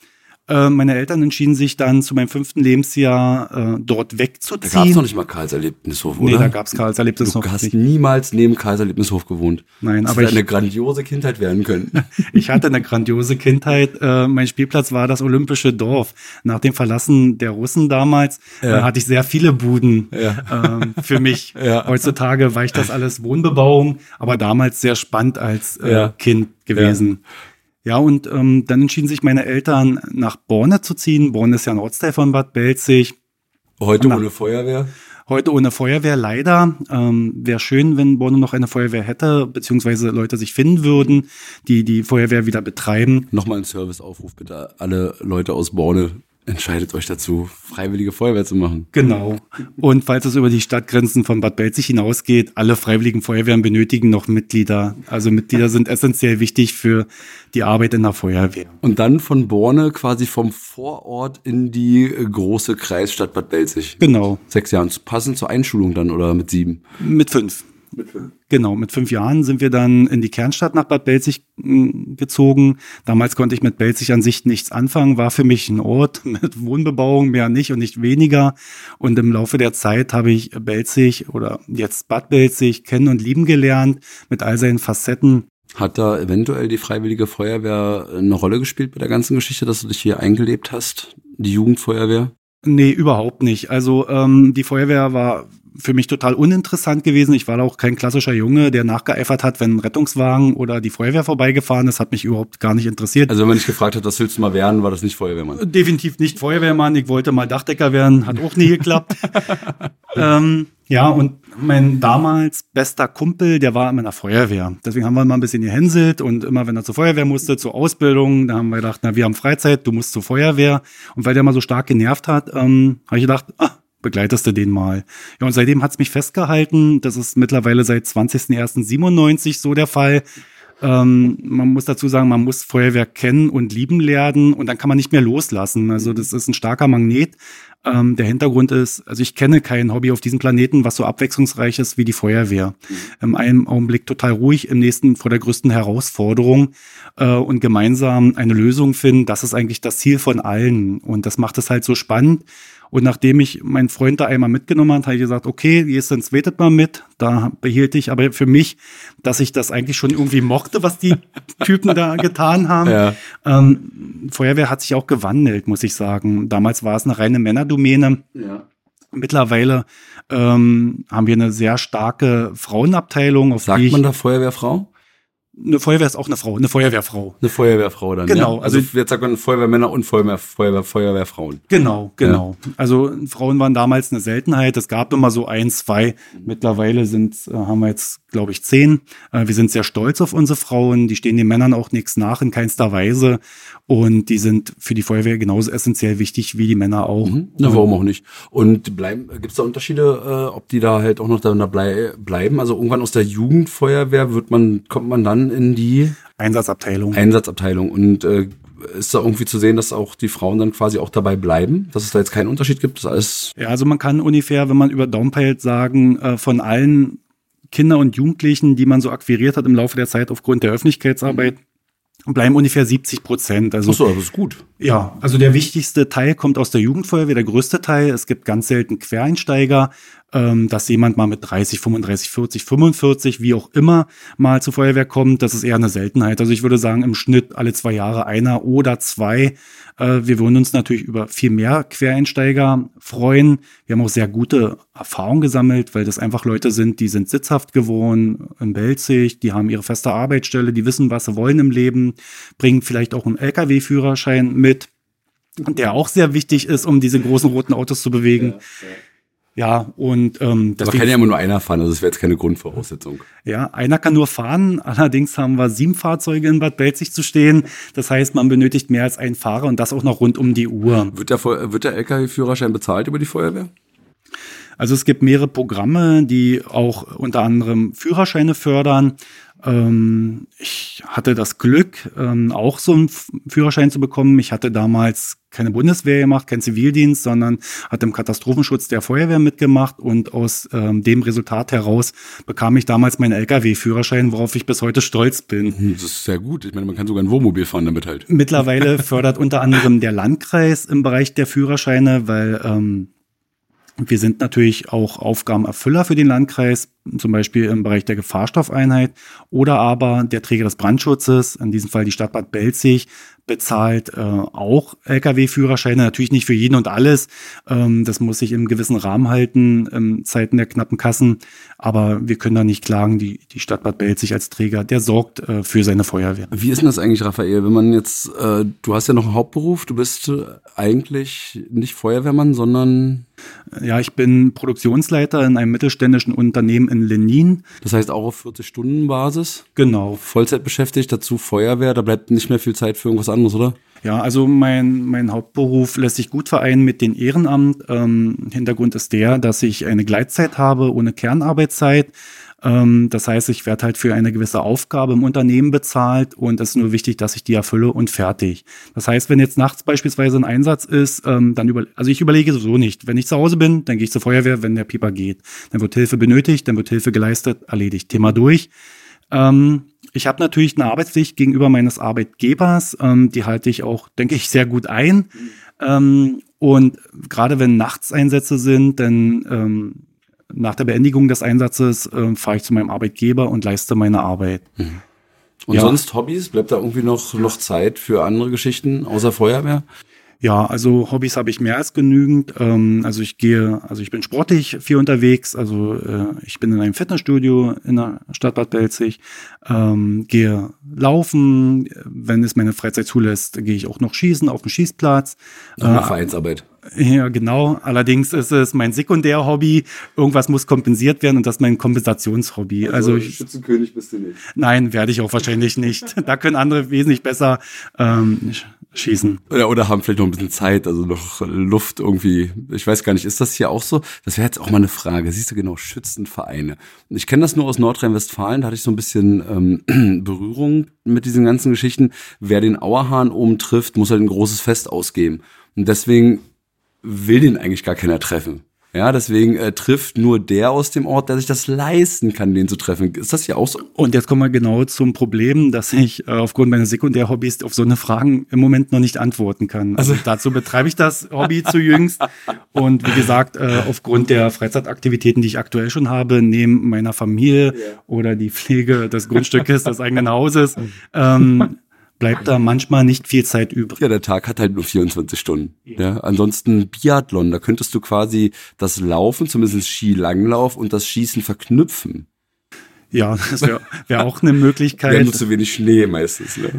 Speaker 2: Äh, meine Eltern entschieden sich dann zu meinem fünften Lebensjahr äh, dort wegzuziehen. Da
Speaker 1: gab es noch nicht mal Karls Erlebnishof, oder?
Speaker 2: Nee, da gab es Karls Erlebnishof
Speaker 1: Du hast nicht. niemals neben Karls Erlebnishof gewohnt.
Speaker 2: Nein,
Speaker 1: das
Speaker 2: aber
Speaker 1: hätte eine grandiose Kindheit werden können.
Speaker 2: ich hatte eine grandiose Kindheit. Äh, mein Spielplatz war das Olympische Dorf. Nach dem Verlassen der Russen damals äh, ja. hatte ich sehr viele Buden ja. äh, für mich. Ja. Heutzutage weicht das alles Wohnbebauung, aber damals sehr spannend als äh, Kind gewesen. Ja, und ähm, dann entschieden sich meine Eltern, nach Borne zu ziehen. Borne ist ja ein Ortsteil von Bad Belzig.
Speaker 1: Heute nach, ohne Feuerwehr?
Speaker 2: Heute ohne Feuerwehr, leider. Ähm, Wäre schön, wenn Borne noch eine Feuerwehr hätte, beziehungsweise Leute sich finden würden, die die Feuerwehr wieder betreiben.
Speaker 1: Nochmal ein Serviceaufruf bitte. Alle Leute aus Borne, entscheidet euch dazu, freiwillige Feuerwehr zu machen.
Speaker 2: Genau. Und falls es über die Stadtgrenzen von Bad Belzig hinausgeht, alle freiwilligen Feuerwehren benötigen noch Mitglieder. Also Mitglieder sind essentiell wichtig für die Arbeit in der Feuerwehr.
Speaker 1: Und dann von Borne quasi vom Vorort in die große Kreisstadt Bad Belzig.
Speaker 2: Genau.
Speaker 1: Sechs Jahren. Passend zur Einschulung dann oder mit sieben?
Speaker 2: Mit fünf. Mit fünf. Genau, mit fünf Jahren sind wir dann in die Kernstadt nach Bad Belzig hm, gezogen. Damals konnte ich mit Belzig an sich nichts anfangen, war für mich ein Ort mit Wohnbebauung, mehr nicht und nicht weniger. Und im Laufe der Zeit habe ich Belzig oder jetzt Bad Belzig kennen und lieben gelernt mit all seinen Facetten.
Speaker 1: Hat da eventuell die Freiwillige Feuerwehr eine Rolle gespielt bei der ganzen Geschichte, dass du dich hier eingelebt hast? Die Jugendfeuerwehr?
Speaker 2: Nee, überhaupt nicht. Also ähm, die Feuerwehr war für mich total uninteressant gewesen. Ich war auch kein klassischer Junge, der nachgeeifert hat, wenn ein Rettungswagen oder die Feuerwehr vorbeigefahren ist. Hat mich überhaupt gar nicht interessiert.
Speaker 1: Also wenn man dich gefragt hat, was willst du mal werden, war das nicht Feuerwehrmann?
Speaker 2: Definitiv nicht Feuerwehrmann. Ich wollte mal Dachdecker werden, hat auch nie geklappt. ähm, ja, und mein damals bester Kumpel, der war immer in der Feuerwehr. Deswegen haben wir mal ein bisschen gehänselt und immer, wenn er zur Feuerwehr musste, zur Ausbildung, da haben wir gedacht, na, wir haben Freizeit, du musst zur Feuerwehr. Und weil der mal so stark genervt hat, ähm, habe ich gedacht, ah, begleitest du den mal. Ja, und seitdem hat's mich festgehalten. Das ist mittlerweile seit 20.01.97 so der Fall. Ähm, man muss dazu sagen, man muss Feuerwehr kennen und lieben lernen und dann kann man nicht mehr loslassen. Also das ist ein starker Magnet. Ähm, der Hintergrund ist, also ich kenne kein Hobby auf diesem Planeten, was so abwechslungsreich ist wie die Feuerwehr. Mhm. Im einen Augenblick total ruhig, im nächsten vor der größten Herausforderung äh, und gemeinsam eine Lösung finden, das ist eigentlich das Ziel von allen. Und das macht es halt so spannend. Und nachdem ich meinen Freund da einmal mitgenommen hat, habe ich gesagt, okay, jetzt ins wetet mal mit. Da behielt ich aber für mich, dass ich das eigentlich schon irgendwie mochte, was die Typen da getan haben. Ja. Ähm, Feuerwehr hat sich auch gewandelt, muss ich sagen. Damals war es eine reine Männerdomäne. Ja. Mittlerweile ähm, haben wir eine sehr starke Frauenabteilung.
Speaker 1: Auf Sagt man da Feuerwehrfrau?
Speaker 2: Eine Feuerwehr ist auch eine Frau, eine Feuerwehrfrau.
Speaker 1: Eine Feuerwehrfrau dann.
Speaker 2: Genau.
Speaker 1: Ja? Also, also jetzt sagt man Feuerwehrmänner und Feuerwehr, Feuerwehr, Feuerwehrfrauen.
Speaker 2: Genau, genau. Ja. Also Frauen waren damals eine Seltenheit. Es gab immer so ein, zwei. Mittlerweile sind, äh, haben wir jetzt, glaube ich, zehn. Äh, wir sind sehr stolz auf unsere Frauen. Die stehen den Männern auch nichts nach in keinster Weise. Und die sind für die Feuerwehr genauso essentiell wichtig wie die Männer auch. Mhm.
Speaker 1: Na, warum auch nicht? Und bleiben, gibt es da Unterschiede, äh, ob die da halt auch noch da blei bleiben? Also irgendwann aus der Jugendfeuerwehr wird man, kommt man dann in die
Speaker 2: Einsatzabteilung.
Speaker 1: Einsatzabteilung. Und äh, ist da irgendwie zu sehen, dass auch die Frauen dann quasi auch dabei bleiben, dass es da jetzt keinen Unterschied gibt? Alles
Speaker 2: ja, also man kann ungefähr, wenn man über Daumenpeilt sagen, äh, von allen Kinder und Jugendlichen, die man so akquiriert hat im Laufe der Zeit aufgrund der Öffentlichkeitsarbeit, bleiben ungefähr 70 Prozent.
Speaker 1: Also, Ach so, das ist gut.
Speaker 2: Ja, also der wichtigste Teil kommt aus der Jugendfeuerwehr, der größte Teil. Es gibt ganz selten Quereinsteiger, ähm, dass jemand mal mit 30, 35, 40, 45, wie auch immer, mal zur Feuerwehr kommt. Das ist eher eine Seltenheit. Also ich würde sagen, im Schnitt alle zwei Jahre einer oder zwei. Äh, wir würden uns natürlich über viel mehr Quereinsteiger freuen. Wir haben auch sehr gute Erfahrungen gesammelt, weil das einfach Leute sind, die sind sitzhaft gewohnt in Belzig, die haben ihre feste Arbeitsstelle, die wissen, was sie wollen im Leben, bringen vielleicht auch einen Lkw-Führerschein mit, der auch sehr wichtig ist, um diese großen roten Autos zu bewegen. Ja, ja. Ja, und ähm,
Speaker 1: das kann ja immer nur einer fahren, also das wäre jetzt keine Grundvoraussetzung.
Speaker 2: Ja, einer kann nur fahren. Allerdings haben wir sieben Fahrzeuge in Bad Belzig zu stehen. Das heißt, man benötigt mehr als einen Fahrer und das auch noch rund um die Uhr.
Speaker 1: Wird der, wird der LKW-Führerschein bezahlt über die Feuerwehr?
Speaker 2: Also es gibt mehrere Programme, die auch unter anderem Führerscheine fördern. Ähm, ich hatte das Glück, ähm, auch so einen Führerschein zu bekommen. Ich hatte damals keine Bundeswehr gemacht, kein Zivildienst, sondern hatte im Katastrophenschutz der Feuerwehr mitgemacht und aus ähm, dem Resultat heraus bekam ich damals meinen Lkw-Führerschein, worauf ich bis heute stolz bin.
Speaker 1: Hm, das ist sehr gut. Ich meine, man kann sogar ein Wohnmobil fahren damit halt.
Speaker 2: Mittlerweile fördert unter anderem der Landkreis im Bereich der Führerscheine, weil ähm, wir sind natürlich auch Aufgabenerfüller für den Landkreis, zum Beispiel im Bereich der Gefahrstoffeinheit oder aber der Träger des Brandschutzes, in diesem Fall die Stadt Bad Belzig, bezahlt äh, auch Lkw-Führerscheine, natürlich nicht für jeden und alles. Ähm, das muss sich im gewissen Rahmen halten, in Zeiten der knappen Kassen. Aber wir können da nicht klagen. Die, die Stadt Bad Belzig als Träger, der sorgt äh, für seine Feuerwehr.
Speaker 1: Wie ist denn das eigentlich, Raphael? Wenn man jetzt, äh, du hast ja noch einen Hauptberuf, du bist äh, eigentlich nicht Feuerwehrmann, sondern
Speaker 2: ja, ich bin Produktionsleiter in einem mittelständischen Unternehmen in Lenin.
Speaker 1: Das heißt auch auf 40-Stunden-Basis?
Speaker 2: Genau.
Speaker 1: Vollzeit beschäftigt, dazu Feuerwehr, da bleibt nicht mehr viel Zeit für irgendwas anderes, oder?
Speaker 2: Ja, also mein, mein Hauptberuf lässt sich gut vereinen mit dem Ehrenamt. Ähm, Hintergrund ist der, dass ich eine Gleitzeit habe ohne Kernarbeitszeit. Ähm, das heißt, ich werde halt für eine gewisse Aufgabe im Unternehmen bezahlt und es ist nur wichtig, dass ich die erfülle und fertig. Das heißt, wenn jetzt nachts beispielsweise ein Einsatz ist, ähm, dann über, also ich überlege sowieso nicht. Wenn ich zu Hause bin, dann gehe ich zur Feuerwehr, wenn der Pieper geht. Dann wird Hilfe benötigt, dann wird Hilfe geleistet, erledigt. Thema durch. Ähm, ich habe natürlich eine Arbeitspflicht gegenüber meines Arbeitgebers. Ähm, die halte ich auch, denke ich, sehr gut ein. Ähm, und gerade wenn Nachtseinsätze sind, dann ähm, nach der Beendigung des Einsatzes äh, fahre ich zu meinem Arbeitgeber und leiste meine Arbeit. Mhm.
Speaker 1: Und ja. sonst Hobbys? Bleibt da irgendwie noch, noch Zeit für andere Geschichten außer Feuerwehr?
Speaker 2: Ja, also Hobbys habe ich mehr als genügend. Ähm, also ich gehe, also ich bin sportlich viel unterwegs. Also äh, ich bin in einem Fitnessstudio in der Stadt Bad Belzig, ähm, gehe laufen. Wenn es meine Freizeit zulässt, gehe ich auch noch schießen auf dem Schießplatz.
Speaker 1: Äh, Vereinsarbeit.
Speaker 2: Ja, genau. Allerdings ist es mein Sekundärhobby. Irgendwas muss kompensiert werden und das ist mein Kompensationshobby. Also, also
Speaker 1: Schützenkönig bist du nicht.
Speaker 2: Nein, werde ich auch wahrscheinlich nicht. Da können andere wesentlich besser ähm, schießen.
Speaker 1: Oder, oder haben vielleicht noch ein bisschen Zeit, also noch Luft irgendwie. Ich weiß gar nicht, ist das hier auch so? Das wäre jetzt auch mal eine Frage. Siehst du genau, Schützenvereine. Ich kenne das nur aus Nordrhein-Westfalen, da hatte ich so ein bisschen ähm, Berührung mit diesen ganzen Geschichten. Wer den Auerhahn oben trifft, muss halt ein großes Fest ausgeben. Und deswegen will den eigentlich gar keiner treffen. Ja, deswegen äh, trifft nur der aus dem Ort, der sich das leisten kann, den zu treffen. Ist das ja auch so?
Speaker 2: Und jetzt kommen wir genau zum Problem, dass ich äh, aufgrund meiner Sekundärhobbys auf so eine Fragen im Moment noch nicht antworten kann. Also, also dazu betreibe ich das Hobby zu jüngst. Und wie gesagt, äh, aufgrund der Freizeitaktivitäten, die ich aktuell schon habe, neben meiner Familie yeah. oder die Pflege des Grundstückes des eigenen Hauses, ähm, bleibt da manchmal nicht viel Zeit übrig.
Speaker 1: Ja, der Tag hat halt nur 24 Stunden. Ja. Ansonsten Biathlon, da könntest du quasi das Laufen, zumindest Skilanglauf und das Schießen verknüpfen.
Speaker 2: Ja, das wäre wär auch eine Möglichkeit. Wir
Speaker 1: haben nur zu wenig Schnee meistens. Ne?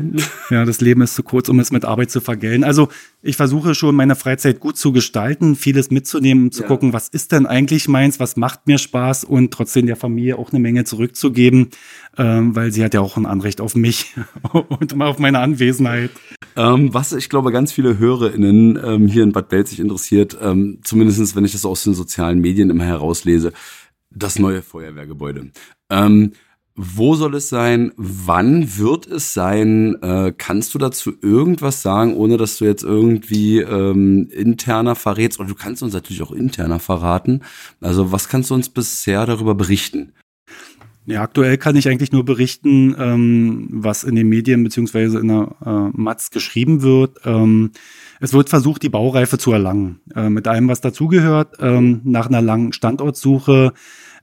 Speaker 2: Ja, das Leben ist zu kurz, um es mit Arbeit zu vergällen. Also ich versuche schon, meine Freizeit gut zu gestalten, vieles mitzunehmen, zu ja. gucken, was ist denn eigentlich meins, was macht mir Spaß und trotzdem der Familie auch eine Menge zurückzugeben, ähm, weil sie hat ja auch ein Anrecht auf mich und auf meine Anwesenheit.
Speaker 1: Ähm, was ich glaube, ganz viele HörerInnen ähm, hier in Bad Belzig interessiert, ähm, zumindest wenn ich das aus den sozialen Medien immer herauslese, das neue Feuerwehrgebäude. Ähm, wo soll es sein? Wann wird es sein? Äh, kannst du dazu irgendwas sagen, ohne dass du jetzt irgendwie ähm, interner verrätst? Und du kannst uns natürlich auch interner verraten. Also was kannst du uns bisher darüber berichten?
Speaker 2: Ja, aktuell kann ich eigentlich nur berichten, ähm, was in den Medien beziehungsweise in der äh, Matz geschrieben wird. Ähm, es wird versucht, die Baureife zu erlangen, äh, mit allem, was dazugehört. Ähm, nach einer langen Standortsuche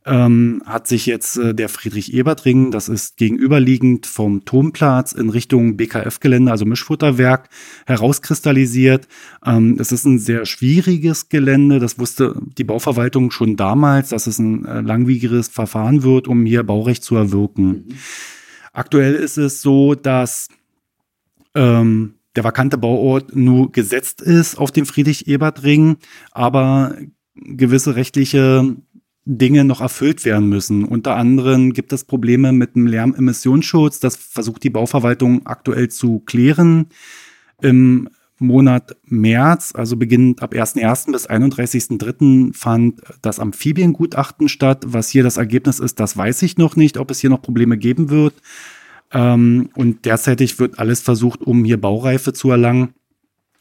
Speaker 2: ähm, hat sich jetzt äh, der Friedrich-Ebert-Ring, das ist gegenüberliegend vom Turmplatz in Richtung BKF-Gelände, also Mischfutterwerk, herauskristallisiert. Ähm, es ist ein sehr schwieriges Gelände, das wusste die Bauverwaltung schon damals, dass es ein äh, langwieriges Verfahren wird, um hier Baurecht zu erwirken. Mhm. Aktuell ist es so, dass ähm, der vakante Bauort nur gesetzt ist auf dem Friedrich-Ebert-Ring, aber gewisse rechtliche Dinge noch erfüllt werden müssen. Unter anderem gibt es Probleme mit dem Lärmemissionsschutz. Das versucht die Bauverwaltung aktuell zu klären. Im Monat März, also beginnend ab 1.1. bis 31.3. fand das Amphibiengutachten statt. Was hier das Ergebnis ist, das weiß ich noch nicht, ob es hier noch Probleme geben wird. Ähm, und derzeitig wird alles versucht, um hier Baureife zu erlangen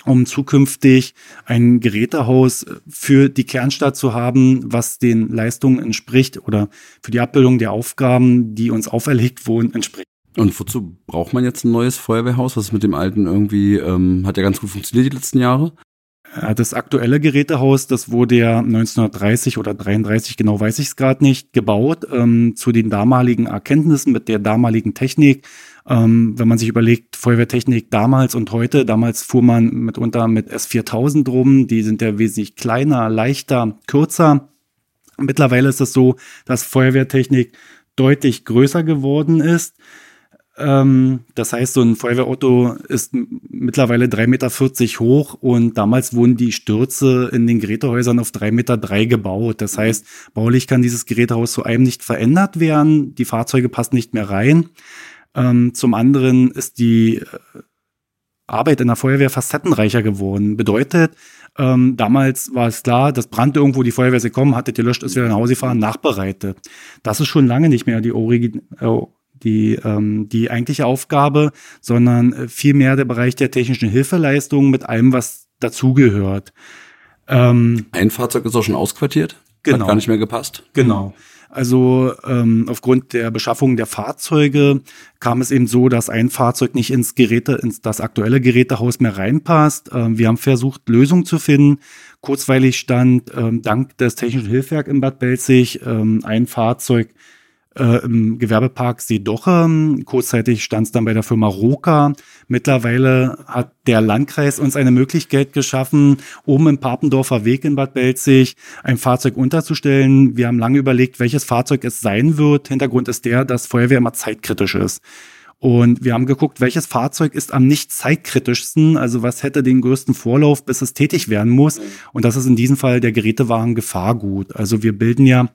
Speaker 2: um zukünftig ein Gerätehaus für die Kernstadt zu haben, was den Leistungen entspricht oder für die Abbildung der Aufgaben, die uns auferlegt wurden, entspricht.
Speaker 1: Und wozu braucht man jetzt ein neues Feuerwehrhaus? Was ist mit dem alten irgendwie, ähm, hat ja ganz gut funktioniert die letzten Jahre?
Speaker 2: Das aktuelle Gerätehaus, das wurde ja 1930 oder 33, genau weiß ich es gerade nicht, gebaut ähm, zu den damaligen Erkenntnissen mit der damaligen Technik ähm, wenn man sich überlegt, Feuerwehrtechnik damals und heute, damals fuhr man mitunter mit S4000 rum, die sind ja wesentlich kleiner, leichter, kürzer. Mittlerweile ist es so, dass Feuerwehrtechnik deutlich größer geworden ist. Ähm, das heißt, so ein Feuerwehrauto ist mittlerweile 3,40 Meter hoch und damals wurden die Stürze in den Gerätehäusern auf 3,3 Meter gebaut. Das heißt, baulich kann dieses Gerätehaus zu einem nicht verändert werden. Die Fahrzeuge passen nicht mehr rein. Ähm, zum anderen ist die äh, Arbeit in der Feuerwehr facettenreicher geworden. Bedeutet, ähm, damals war es klar, das brannte irgendwo, die Feuerwehr ist gekommen, hatte gelöscht, ist wieder nach Hause gefahren, nachbereitet. Das ist schon lange nicht mehr die Origin äh, die, ähm, die eigentliche Aufgabe, sondern äh, vielmehr der Bereich der technischen Hilfeleistung mit allem, was dazugehört.
Speaker 1: Ähm, Ein Fahrzeug ist auch schon ausquartiert? Genau. Hat gar nicht mehr gepasst?
Speaker 2: Genau. Also ähm, aufgrund der Beschaffung der Fahrzeuge kam es eben so, dass ein Fahrzeug nicht ins Geräte, ins das aktuelle Gerätehaus mehr reinpasst. Ähm, wir haben versucht, Lösungen zu finden. Kurzweilig stand ähm, dank des Technischen Hilfswerk in Bad Belzig ähm, ein Fahrzeug äh, im Gewerbepark Seedoche. Kurzzeitig stand es dann bei der Firma Roka. Mittlerweile hat der Landkreis uns eine Möglichkeit geschaffen, oben im Papendorfer Weg in Bad Belzig ein Fahrzeug unterzustellen. Wir haben lange überlegt, welches Fahrzeug es sein wird. Hintergrund ist der, dass Feuerwehr immer zeitkritisch ist. Und wir haben geguckt, welches Fahrzeug ist am nicht zeitkritischsten, also was hätte den größten Vorlauf, bis es tätig werden muss. Und das ist in diesem Fall der Gerätewagen Gefahrgut. Also wir bilden ja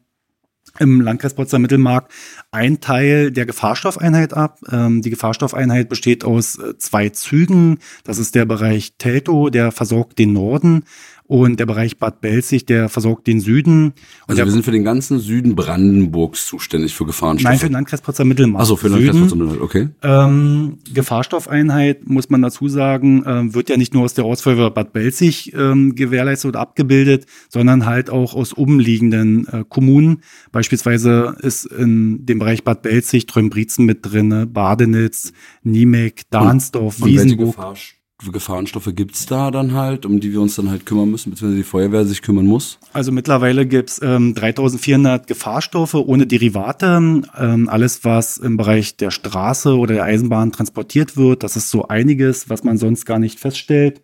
Speaker 2: im Landkreis Potsdam Mittelmark ein Teil der Gefahrstoffeinheit ab. Ähm, die Gefahrstoffeinheit besteht aus äh, zwei Zügen. Das ist der Bereich Telto, der versorgt den Norden Und der Bereich Bad Belzig, der versorgt den Süden.
Speaker 1: Also wir sind für den ganzen Süden Brandenburgs zuständig für Gefahrenstoffe.
Speaker 2: Nein, für den Landkreis Potsdam Mittelmark.
Speaker 1: Achso, für den Landkreis Potsdam Mittelmark, okay.
Speaker 2: Ähm, Gefahrstoffeinheit, muss man dazu sagen, ähm, wird ja nicht nur aus der Ortsfeuerwehr Bad Belzig ähm, gewährleistet oder abgebildet, sondern halt auch aus umliegenden äh, Kommunen. Beispielsweise ist in dem Bereich Bad Belzig Trömbrizen mit drinne, Badenitz, Niemek, Dahnsdorf,
Speaker 1: und, und
Speaker 2: Wiesenburg
Speaker 1: Gefahrenstoffe gibt's da dann halt, um die wir uns dann halt kümmern müssen, beziehungsweise die Feuerwehr sich kümmern muss?
Speaker 2: Also mittlerweile gibt's ähm, 3400 Gefahrstoffe ohne Derivate. Ähm, alles, was im Bereich der Straße oder der Eisenbahn transportiert wird, das ist so einiges, was man sonst gar nicht feststellt.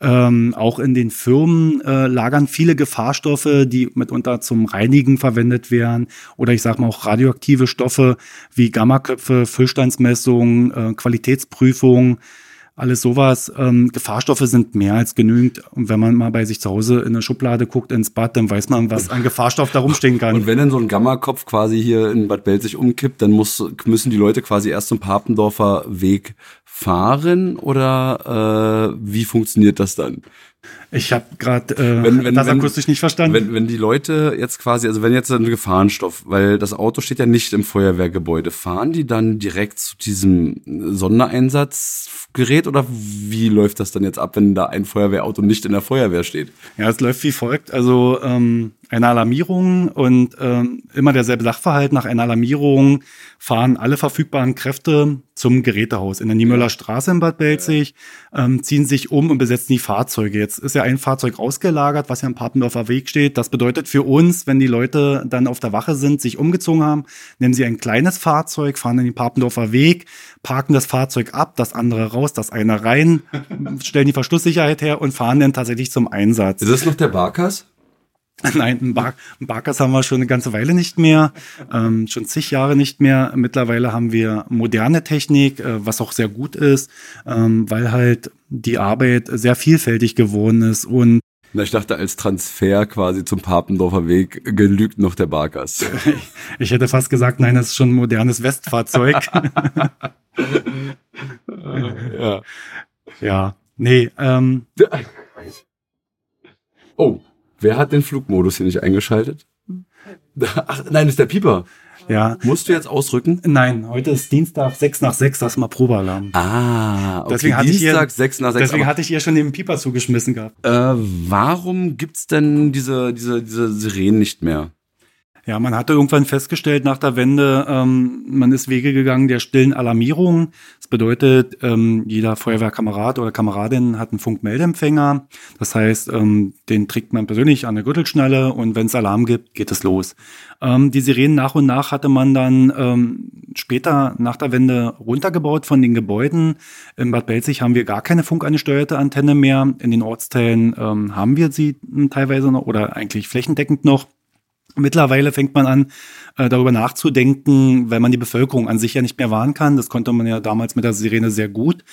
Speaker 2: Ähm, auch in den Firmen äh, lagern viele Gefahrstoffe, die mitunter zum Reinigen verwendet werden. Oder ich sage mal auch radioaktive Stoffe wie Gammaköpfe, Füllstandsmessungen, äh, Qualitätsprüfungen alles sowas. Ähm, Gefahrstoffe sind mehr als genügend. Und wenn man mal bei sich zu Hause in eine Schublade guckt, ins Bad, dann weiß man, was an Gefahrstoff da rumstehen kann.
Speaker 1: Und wenn dann so ein Gammakopf quasi hier in Bad Belzig umkippt, dann muss, müssen die Leute quasi erst zum Papendorfer Weg fahren oder äh, wie funktioniert das dann?
Speaker 2: Ich habe gerade äh, wenn, wenn, das wenn, akustisch nicht verstanden.
Speaker 1: Wenn, wenn die Leute jetzt quasi, also wenn jetzt ein Gefahrenstoff, weil das Auto steht ja nicht im Feuerwehrgebäude, fahren die dann direkt zu diesem Sondereinsatzgerät oder wie läuft das dann jetzt ab, wenn da ein Feuerwehrauto nicht in der Feuerwehr steht?
Speaker 2: Ja, es läuft wie folgt. Also ähm, eine Alarmierung und ähm, immer derselbe Sachverhalt. Nach einer Alarmierung fahren alle verfügbaren Kräfte zum Gerätehaus in der Niemöller Straße in Bad Belzig, ähm, ziehen sich um und besetzen die Fahrzeuge. Jetzt ist ja ein Fahrzeug ausgelagert, was ja am Papendorfer Weg steht. Das bedeutet für uns, wenn die Leute dann auf der Wache sind, sich umgezogen haben, nehmen sie ein kleines Fahrzeug, fahren in den Papendorfer Weg, parken das Fahrzeug ab, das andere raus, das eine rein, stellen die Verschlusssicherheit her und fahren dann tatsächlich zum Einsatz.
Speaker 1: Ist das noch der Barkas?
Speaker 2: Nein, ein, Bar ein Barkas haben wir schon eine ganze Weile nicht mehr, ähm, schon zig Jahre nicht mehr. Mittlerweile haben wir moderne Technik, äh, was auch sehr gut ist, ähm, weil halt die Arbeit sehr vielfältig geworden ist und
Speaker 1: na, ich dachte, als Transfer quasi zum Papendorfer Weg genügt noch der Barkas.
Speaker 2: Ich hätte fast gesagt, nein, das ist schon ein modernes Westfahrzeug. ja. Ja, nee. Ähm,
Speaker 1: oh, Wer hat den Flugmodus hier nicht eingeschaltet? Ach, nein, ist der Pieper.
Speaker 2: Ja.
Speaker 1: Musst du jetzt ausrücken?
Speaker 2: Nein, heute ist Dienstag 6 nach 6, das ist mal Probealarm.
Speaker 1: Ah, okay.
Speaker 2: Deswegen hatte Dienstag
Speaker 1: ich ihr, 6 nach 6.
Speaker 2: Deswegen hatte ich ihr schon den Pieper zugeschmissen gehabt.
Speaker 1: Äh, warum gibt's denn diese, diese, diese Sirenen nicht mehr?
Speaker 2: Ja, man hatte irgendwann festgestellt nach der Wende, ähm, man ist Wege gegangen der stillen Alarmierung. Das bedeutet, ähm, jeder Feuerwehrkamerad oder Kameradin hat einen Funkmeldempfänger. Das heißt, ähm, den trägt man persönlich an der Gürtelschnalle und wenn es Alarm gibt, geht es los. Ähm, die Sirenen nach und nach hatte man dann ähm, später nach der Wende runtergebaut von den Gebäuden. In Bad Belzig haben wir gar keine funkangesteuerte Antenne mehr. In den Ortsteilen ähm, haben wir sie teilweise noch oder eigentlich flächendeckend noch. Mittlerweile fängt man an, äh, darüber nachzudenken, weil man die Bevölkerung an sich ja nicht mehr warnen kann. Das konnte man ja damals mit der Sirene sehr gut.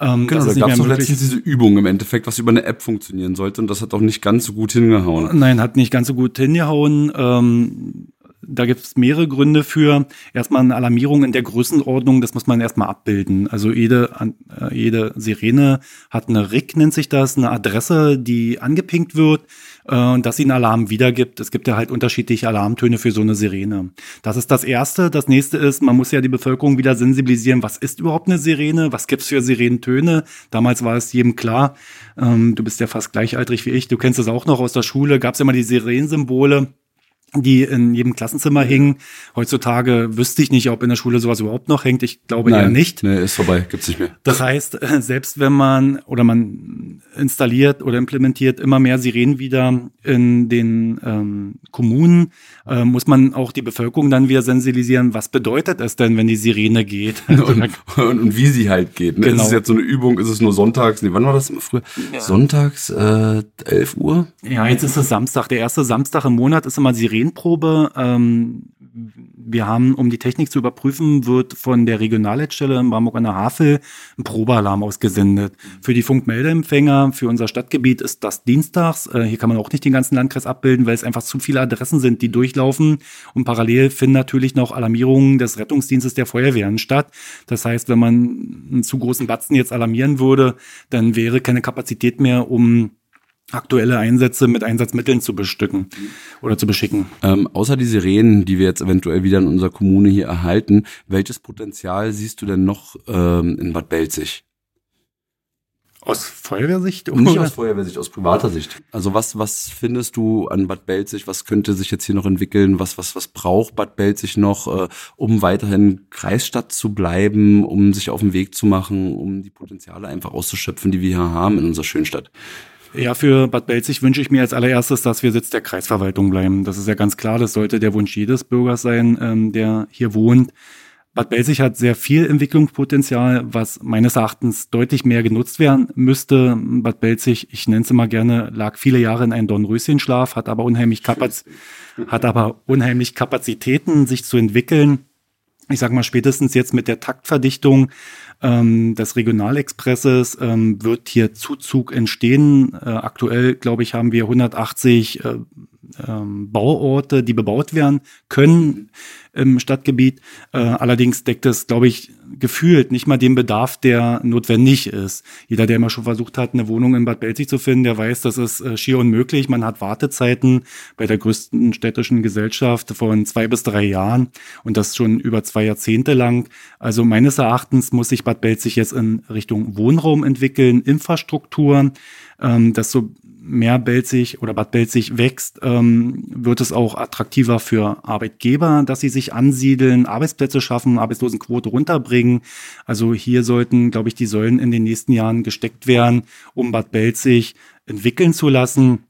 Speaker 1: Ähm, genau, da gab es doch letztens diese Übung im Endeffekt, was über eine App funktionieren sollte und das hat auch nicht ganz so gut hingehauen.
Speaker 2: Nein, hat nicht ganz so gut hingehauen. Ähm, da gibt es mehrere Gründe für. Erstmal eine Alarmierung in der Größenordnung, das muss man erstmal abbilden. Also jede, äh, jede Sirene hat eine RIC, nennt sich das, eine Adresse, die angepinkt wird äh, und dass sie einen Alarm wiedergibt. Es gibt ja halt unterschiedliche Alarmtöne für so eine Sirene. Das ist das Erste. Das Nächste ist, man muss ja die Bevölkerung wieder sensibilisieren, was ist überhaupt eine Sirene, was gibt's für Sirenentöne. Damals war es jedem klar, ähm, du bist ja fast gleichaltrig wie ich, du kennst es auch noch aus der Schule, gab's immer die Sirenensymbole die in jedem Klassenzimmer hingen. Heutzutage wüsste ich nicht, ob in der Schule sowas überhaupt noch hängt. Ich glaube
Speaker 1: Nein,
Speaker 2: eher nicht.
Speaker 1: Nee, ist vorbei, gibt's nicht mehr.
Speaker 2: Das heißt, selbst wenn man oder man installiert oder implementiert immer mehr Sirenen wieder in den ähm, Kommunen, äh, muss man auch die Bevölkerung dann wieder sensibilisieren, was bedeutet es denn, wenn die Sirene geht?
Speaker 1: und, und, und, wie sie halt geht. Ne? Genau. Ist es jetzt so eine Übung, ist es nur sonntags, nee, wann war das immer früher? Ja. Sonntags, äh, 11 Uhr?
Speaker 2: Ja, jetzt ist es Samstag. Der erste Samstag im Monat ist immer Sirene Serienprobe. Ähm, wir haben, um die Technik zu überprüfen, wird von der Regionalleitstelle in Bamberg an der Havel ein Probealarm ausgesendet. Für die Funkmeldeempfänger, für unser Stadtgebiet ist das dienstags. Äh, hier kann man auch nicht den ganzen Landkreis abbilden, weil es einfach zu viele Adressen sind, die durchlaufen. Und parallel finden natürlich noch Alarmierungen des Rettungsdienstes der Feuerwehren statt. Das heißt, wenn man einen zu großen Batzen jetzt alarmieren würde, dann wäre keine Kapazität mehr, um aktuelle Einsätze mit Einsatzmitteln zu bestücken oder zu beschicken.
Speaker 1: Ähm, außer die Sirenen, die wir jetzt eventuell wieder in unserer Kommune hier erhalten, welches Potenzial siehst du denn noch ähm, in Bad Belzig?
Speaker 2: Aus Feuerwehrsicht?
Speaker 1: Oder? Nicht aus Feuerwehrsicht, aus privater Sicht. Also was, was findest du an Bad Belzig? Was könnte sich jetzt hier noch entwickeln? Was, was, was braucht Bad Belzig noch, äh, um weiterhin Kreisstadt zu bleiben, um sich auf den Weg zu machen, um die Potenziale einfach auszuschöpfen, die wir hier haben in unserer schönen Stadt?
Speaker 2: Ja, für Bad Belzig wünsche ich mir als allererstes, dass wir Sitz der Kreisverwaltung bleiben. Das ist ja ganz klar, das sollte der Wunsch jedes Bürgers sein, ähm, der hier wohnt. Bad Belzig hat sehr viel Entwicklungspotenzial, was meines Erachtens deutlich mehr genutzt werden müsste. Bad Belzig, ich nenne es immer gerne, lag viele Jahre in einem Dornröschenschlaf, hat aber unheimlich Kapaz hat aber unheimlich Kapazitäten, sich zu entwickeln. Ich sage mal, spätestens jetzt mit der Taktverdichtung ähm, des Regionalexpresses ähm, wird hier Zuzug entstehen. Äh, aktuell, glaube ich, haben wir 180 äh, ähm, Bauorte, die bebaut werden können im Stadtgebiet. Äh, allerdings deckt es, glaube ich, gefühlt nicht mal den Bedarf, der notwendig ist. Jeder, der mal schon versucht hat, eine Wohnung in Bad Belzig zu finden, der weiß, das ist äh, schier unmöglich. Man hat Wartezeiten bei der größten städtischen Gesellschaft von zwei bis drei Jahren und das schon über zwei Jahrzehnte lang. Also meines Erachtens muss sich Bad Belzig jetzt in Richtung Wohnraum entwickeln, Infrastruktur, ähm, dass so mehr Belzig oder Bad Belzig wächst, ähm, wird es auch attraktiver für Arbeitgeber, dass sie sich ansiedeln, Arbeitsplätze schaffen, Arbeitslosenquote runterbringen. Also hier sollten, glaube ich, die Säulen in den nächsten Jahren gesteckt werden, um Bad Belzig entwickeln zu lassen.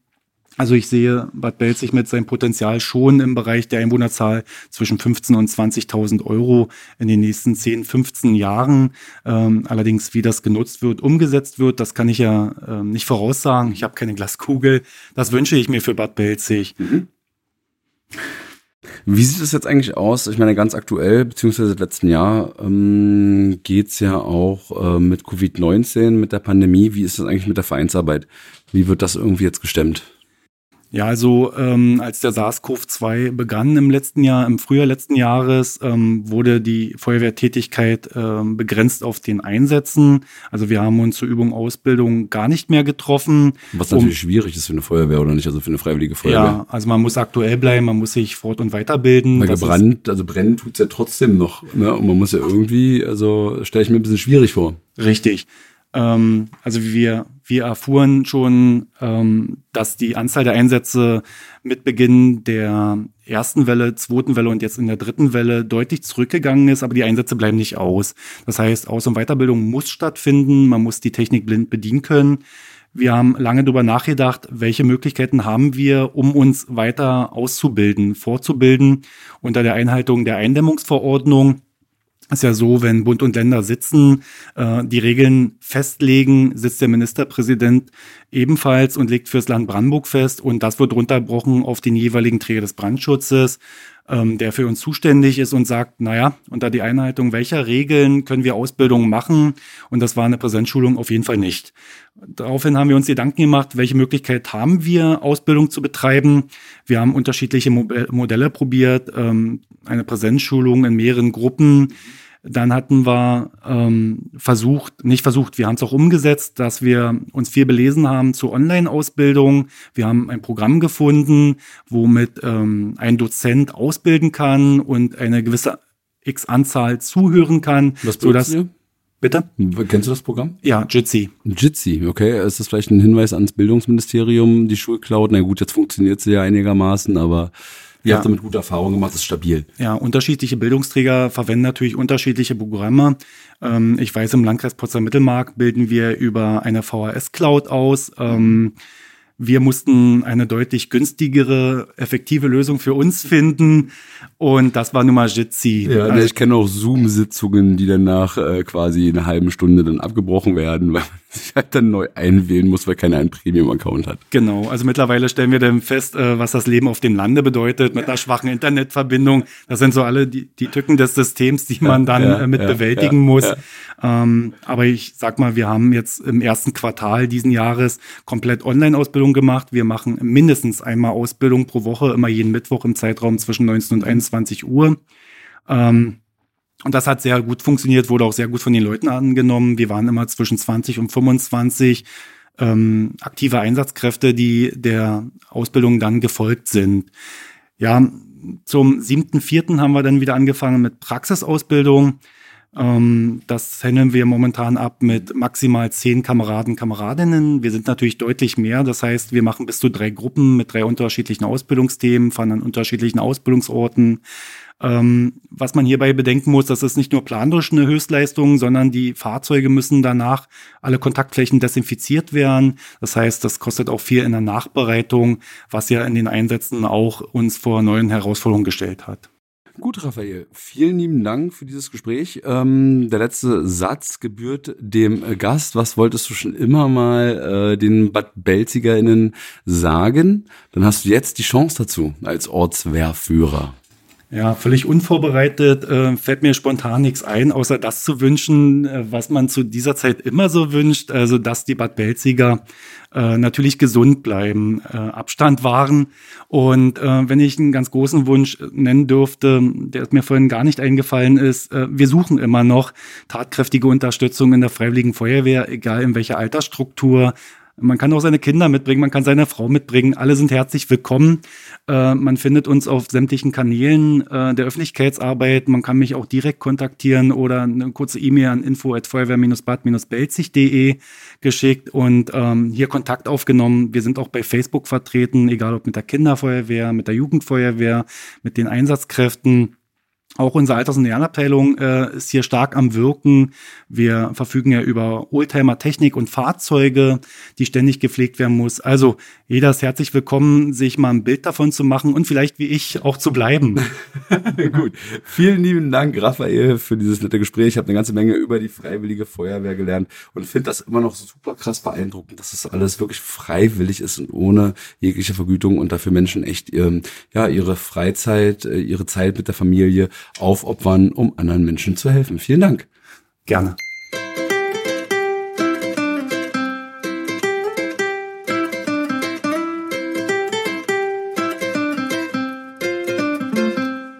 Speaker 2: Also ich sehe Bad Belzig mit seinem Potenzial schon im Bereich der Einwohnerzahl zwischen 15 und 20.000 Euro in den nächsten 10, 15 Jahren. Ähm, allerdings, wie das genutzt wird, umgesetzt wird, das kann ich ja ähm, nicht voraussagen. Ich habe keine Glaskugel. Das wünsche ich mir für Bad Belzig. Mhm.
Speaker 1: Wie sieht es jetzt eigentlich aus? Ich meine, ganz aktuell, beziehungsweise letzten Jahr, ähm, geht ja auch äh, mit Covid-19, mit der Pandemie. Wie ist das eigentlich mit der Vereinsarbeit? Wie wird das irgendwie jetzt gestemmt?
Speaker 2: Ja, also ähm, als der SARS-CoV-2 begann im letzten Jahr, im Frühjahr letzten Jahres, ähm, wurde die Feuerwehrtätigkeit ähm, begrenzt auf den Einsätzen. Also wir haben uns zur Übung Ausbildung gar nicht mehr getroffen.
Speaker 1: Was natürlich um, schwierig ist für eine Feuerwehr oder nicht, also für eine freiwillige Feuerwehr. Ja,
Speaker 2: also man muss aktuell bleiben, man muss sich fort- und weiterbilden.
Speaker 1: Weil gebrannt, also brennen tut's ja trotzdem noch. Ne? Und man muss ja irgendwie, also stelle ich mir ein bisschen schwierig vor.
Speaker 2: Richtig. Ähm, also wir, wir erfuhren schon, ähm, dass die Anzahl der Einsätze mit Beginn der ersten Welle, zweiten Welle und jetzt in der dritten Welle deutlich zurückgegangen ist, aber die Einsätze bleiben nicht aus. Das heißt, Aus- und Weiterbildung muss stattfinden, man muss die Technik blind bedienen können. Wir haben lange darüber nachgedacht, welche Möglichkeiten haben wir, um uns weiter auszubilden, vorzubilden unter der Einhaltung der Eindämmungsverordnung ist ja so, wenn Bund und Länder sitzen, äh, die Regeln festlegen, sitzt der Ministerpräsident ebenfalls und legt fürs Land Brandenburg fest und das wird runterbrochen auf den jeweiligen Träger des Brandschutzes, ähm, der für uns zuständig ist und sagt, naja, unter die Einhaltung welcher Regeln können wir Ausbildungen machen und das war eine Präsenzschulung auf jeden Fall nicht. Daraufhin haben wir uns Gedanken gemacht, welche Möglichkeit haben wir, Ausbildung zu betreiben. Wir haben unterschiedliche Modelle probiert, ähm, eine Präsenzschulung in mehreren Gruppen. Dann hatten wir ähm, versucht, nicht versucht, wir haben es auch umgesetzt, dass wir uns viel belesen haben zur Online-Ausbildung. Wir haben ein Programm gefunden, womit ähm, ein Dozent ausbilden kann und eine gewisse X-Anzahl zuhören kann.
Speaker 1: Was sodass, ihr?
Speaker 2: Bitte?
Speaker 1: Kennst du das Programm?
Speaker 2: Ja, Jitsi.
Speaker 1: Jitsi, okay. Ist das vielleicht ein Hinweis ans Bildungsministerium, die Schulcloud? Na gut, jetzt funktioniert sie ja einigermaßen, aber Ihr ja. habt damit gute Erfahrungen gemacht, ist stabil.
Speaker 2: Ja, unterschiedliche Bildungsträger verwenden natürlich unterschiedliche Programme. Ähm, ich weiß, im Landkreis Potsdam-Mittelmark bilden wir über eine VHS-Cloud aus. Ähm, wir mussten eine deutlich günstigere, effektive Lösung für uns finden. Und das war nun mal Jitsi.
Speaker 1: Ja, also, ich kenne auch Zoom-Sitzungen, die danach äh, quasi eine halbe Stunde dann abgebrochen werden, weil man sich halt dann neu einwählen muss, weil keiner einen Premium-Account hat.
Speaker 2: Genau, also mittlerweile stellen wir dann fest, äh, was das Leben auf dem Lande bedeutet, mit einer schwachen Internetverbindung. Das sind so alle die, die Tücken des Systems, die man dann ja, äh, mit ja, bewältigen muss. Ähm, aber ich sag mal, wir haben jetzt im ersten Quartal diesen Jahres komplett Online-Ausbildung gemacht. Wir machen mindestens einmal Ausbildung pro Woche, immer jeden Mittwoch im Zeitraum zwischen 19 und 21 Uhr. Ähm, und das hat sehr gut funktioniert, wurde auch sehr gut von den Leuten angenommen. Wir waren immer zwischen 20 und 25 ähm, aktive Einsatzkräfte, die der Ausbildung dann gefolgt sind. Ja, zum siebten, vierten haben wir dann wieder angefangen mit Praxisausbildung. Ähm, das handeln wir momentan ab mit maximal zehn Kameraden, Kameradinnen. Wir sind natürlich deutlich mehr. Das heißt, wir machen bis zu drei Gruppen mit drei unterschiedlichen Ausbildungsthemen, fahren an unterschiedlichen Ausbildungsorten. Ähm, was man hierbei bedenken muss, das ist nicht nur planerisch eine Höchstleistung, sondern die Fahrzeuge müssen danach alle Kontaktflächen desinfiziert werden. Das heißt, das kostet auch viel in der Nachbereitung, was ja in den Einsätzen auch uns vor neuen Herausforderungen gestellt hat.
Speaker 1: Gut, Raphael, vielen lieben Dank für dieses Gespräch. Ähm, der letzte Satz gebührt dem Gast. Was wolltest du schon immer mal äh, den Bad BelzigerInnen sagen? Dann hast du jetzt die Chance dazu als Ortswehrführer.
Speaker 2: Ja, völlig unvorbereitet äh, fällt mir spontan nichts ein, außer das zu wünschen, äh, was man zu dieser Zeit immer so wünscht, also dass die Bad Belziger äh, natürlich gesund bleiben, äh, Abstand wahren. Und äh, wenn ich einen ganz großen Wunsch nennen dürfte, der mir vorhin gar nicht eingefallen ist, äh, wir suchen immer noch tatkräftige Unterstützung in der Freiwilligen Feuerwehr, egal in welcher Altersstruktur. Man kann auch seine Kinder mitbringen, man kann seine Frau mitbringen. Alle sind herzlich willkommen. Äh, man findet uns auf sämtlichen Kanälen äh, der Öffentlichkeitsarbeit. Man kann mich auch direkt kontaktieren oder eine kurze E-Mail an info@feuerwehr-bad-belzig.de geschickt und ähm, hier Kontakt aufgenommen. Wir sind auch bei Facebook vertreten, egal ob mit der Kinderfeuerwehr, mit der Jugendfeuerwehr, mit den Einsatzkräften. Auch unsere Alters- und Lernabteilung äh, ist hier stark am Wirken. Wir verfügen ja über Oldtimer-Technik und Fahrzeuge, die ständig gepflegt werden muss. Also jeder ist herzlich willkommen, sich mal ein Bild davon zu machen und vielleicht wie ich auch zu bleiben.
Speaker 1: Gut. Vielen lieben Dank, Raphael, für dieses nette Gespräch. Ich habe eine ganze Menge über die Freiwillige Feuerwehr gelernt und finde das immer noch super krass beeindruckend, dass das alles wirklich freiwillig ist und ohne jegliche Vergütung und dafür Menschen echt ähm, ja ihre Freizeit, äh, ihre Zeit mit der Familie aufopfern, um anderen Menschen zu helfen. Vielen Dank.
Speaker 2: Gerne.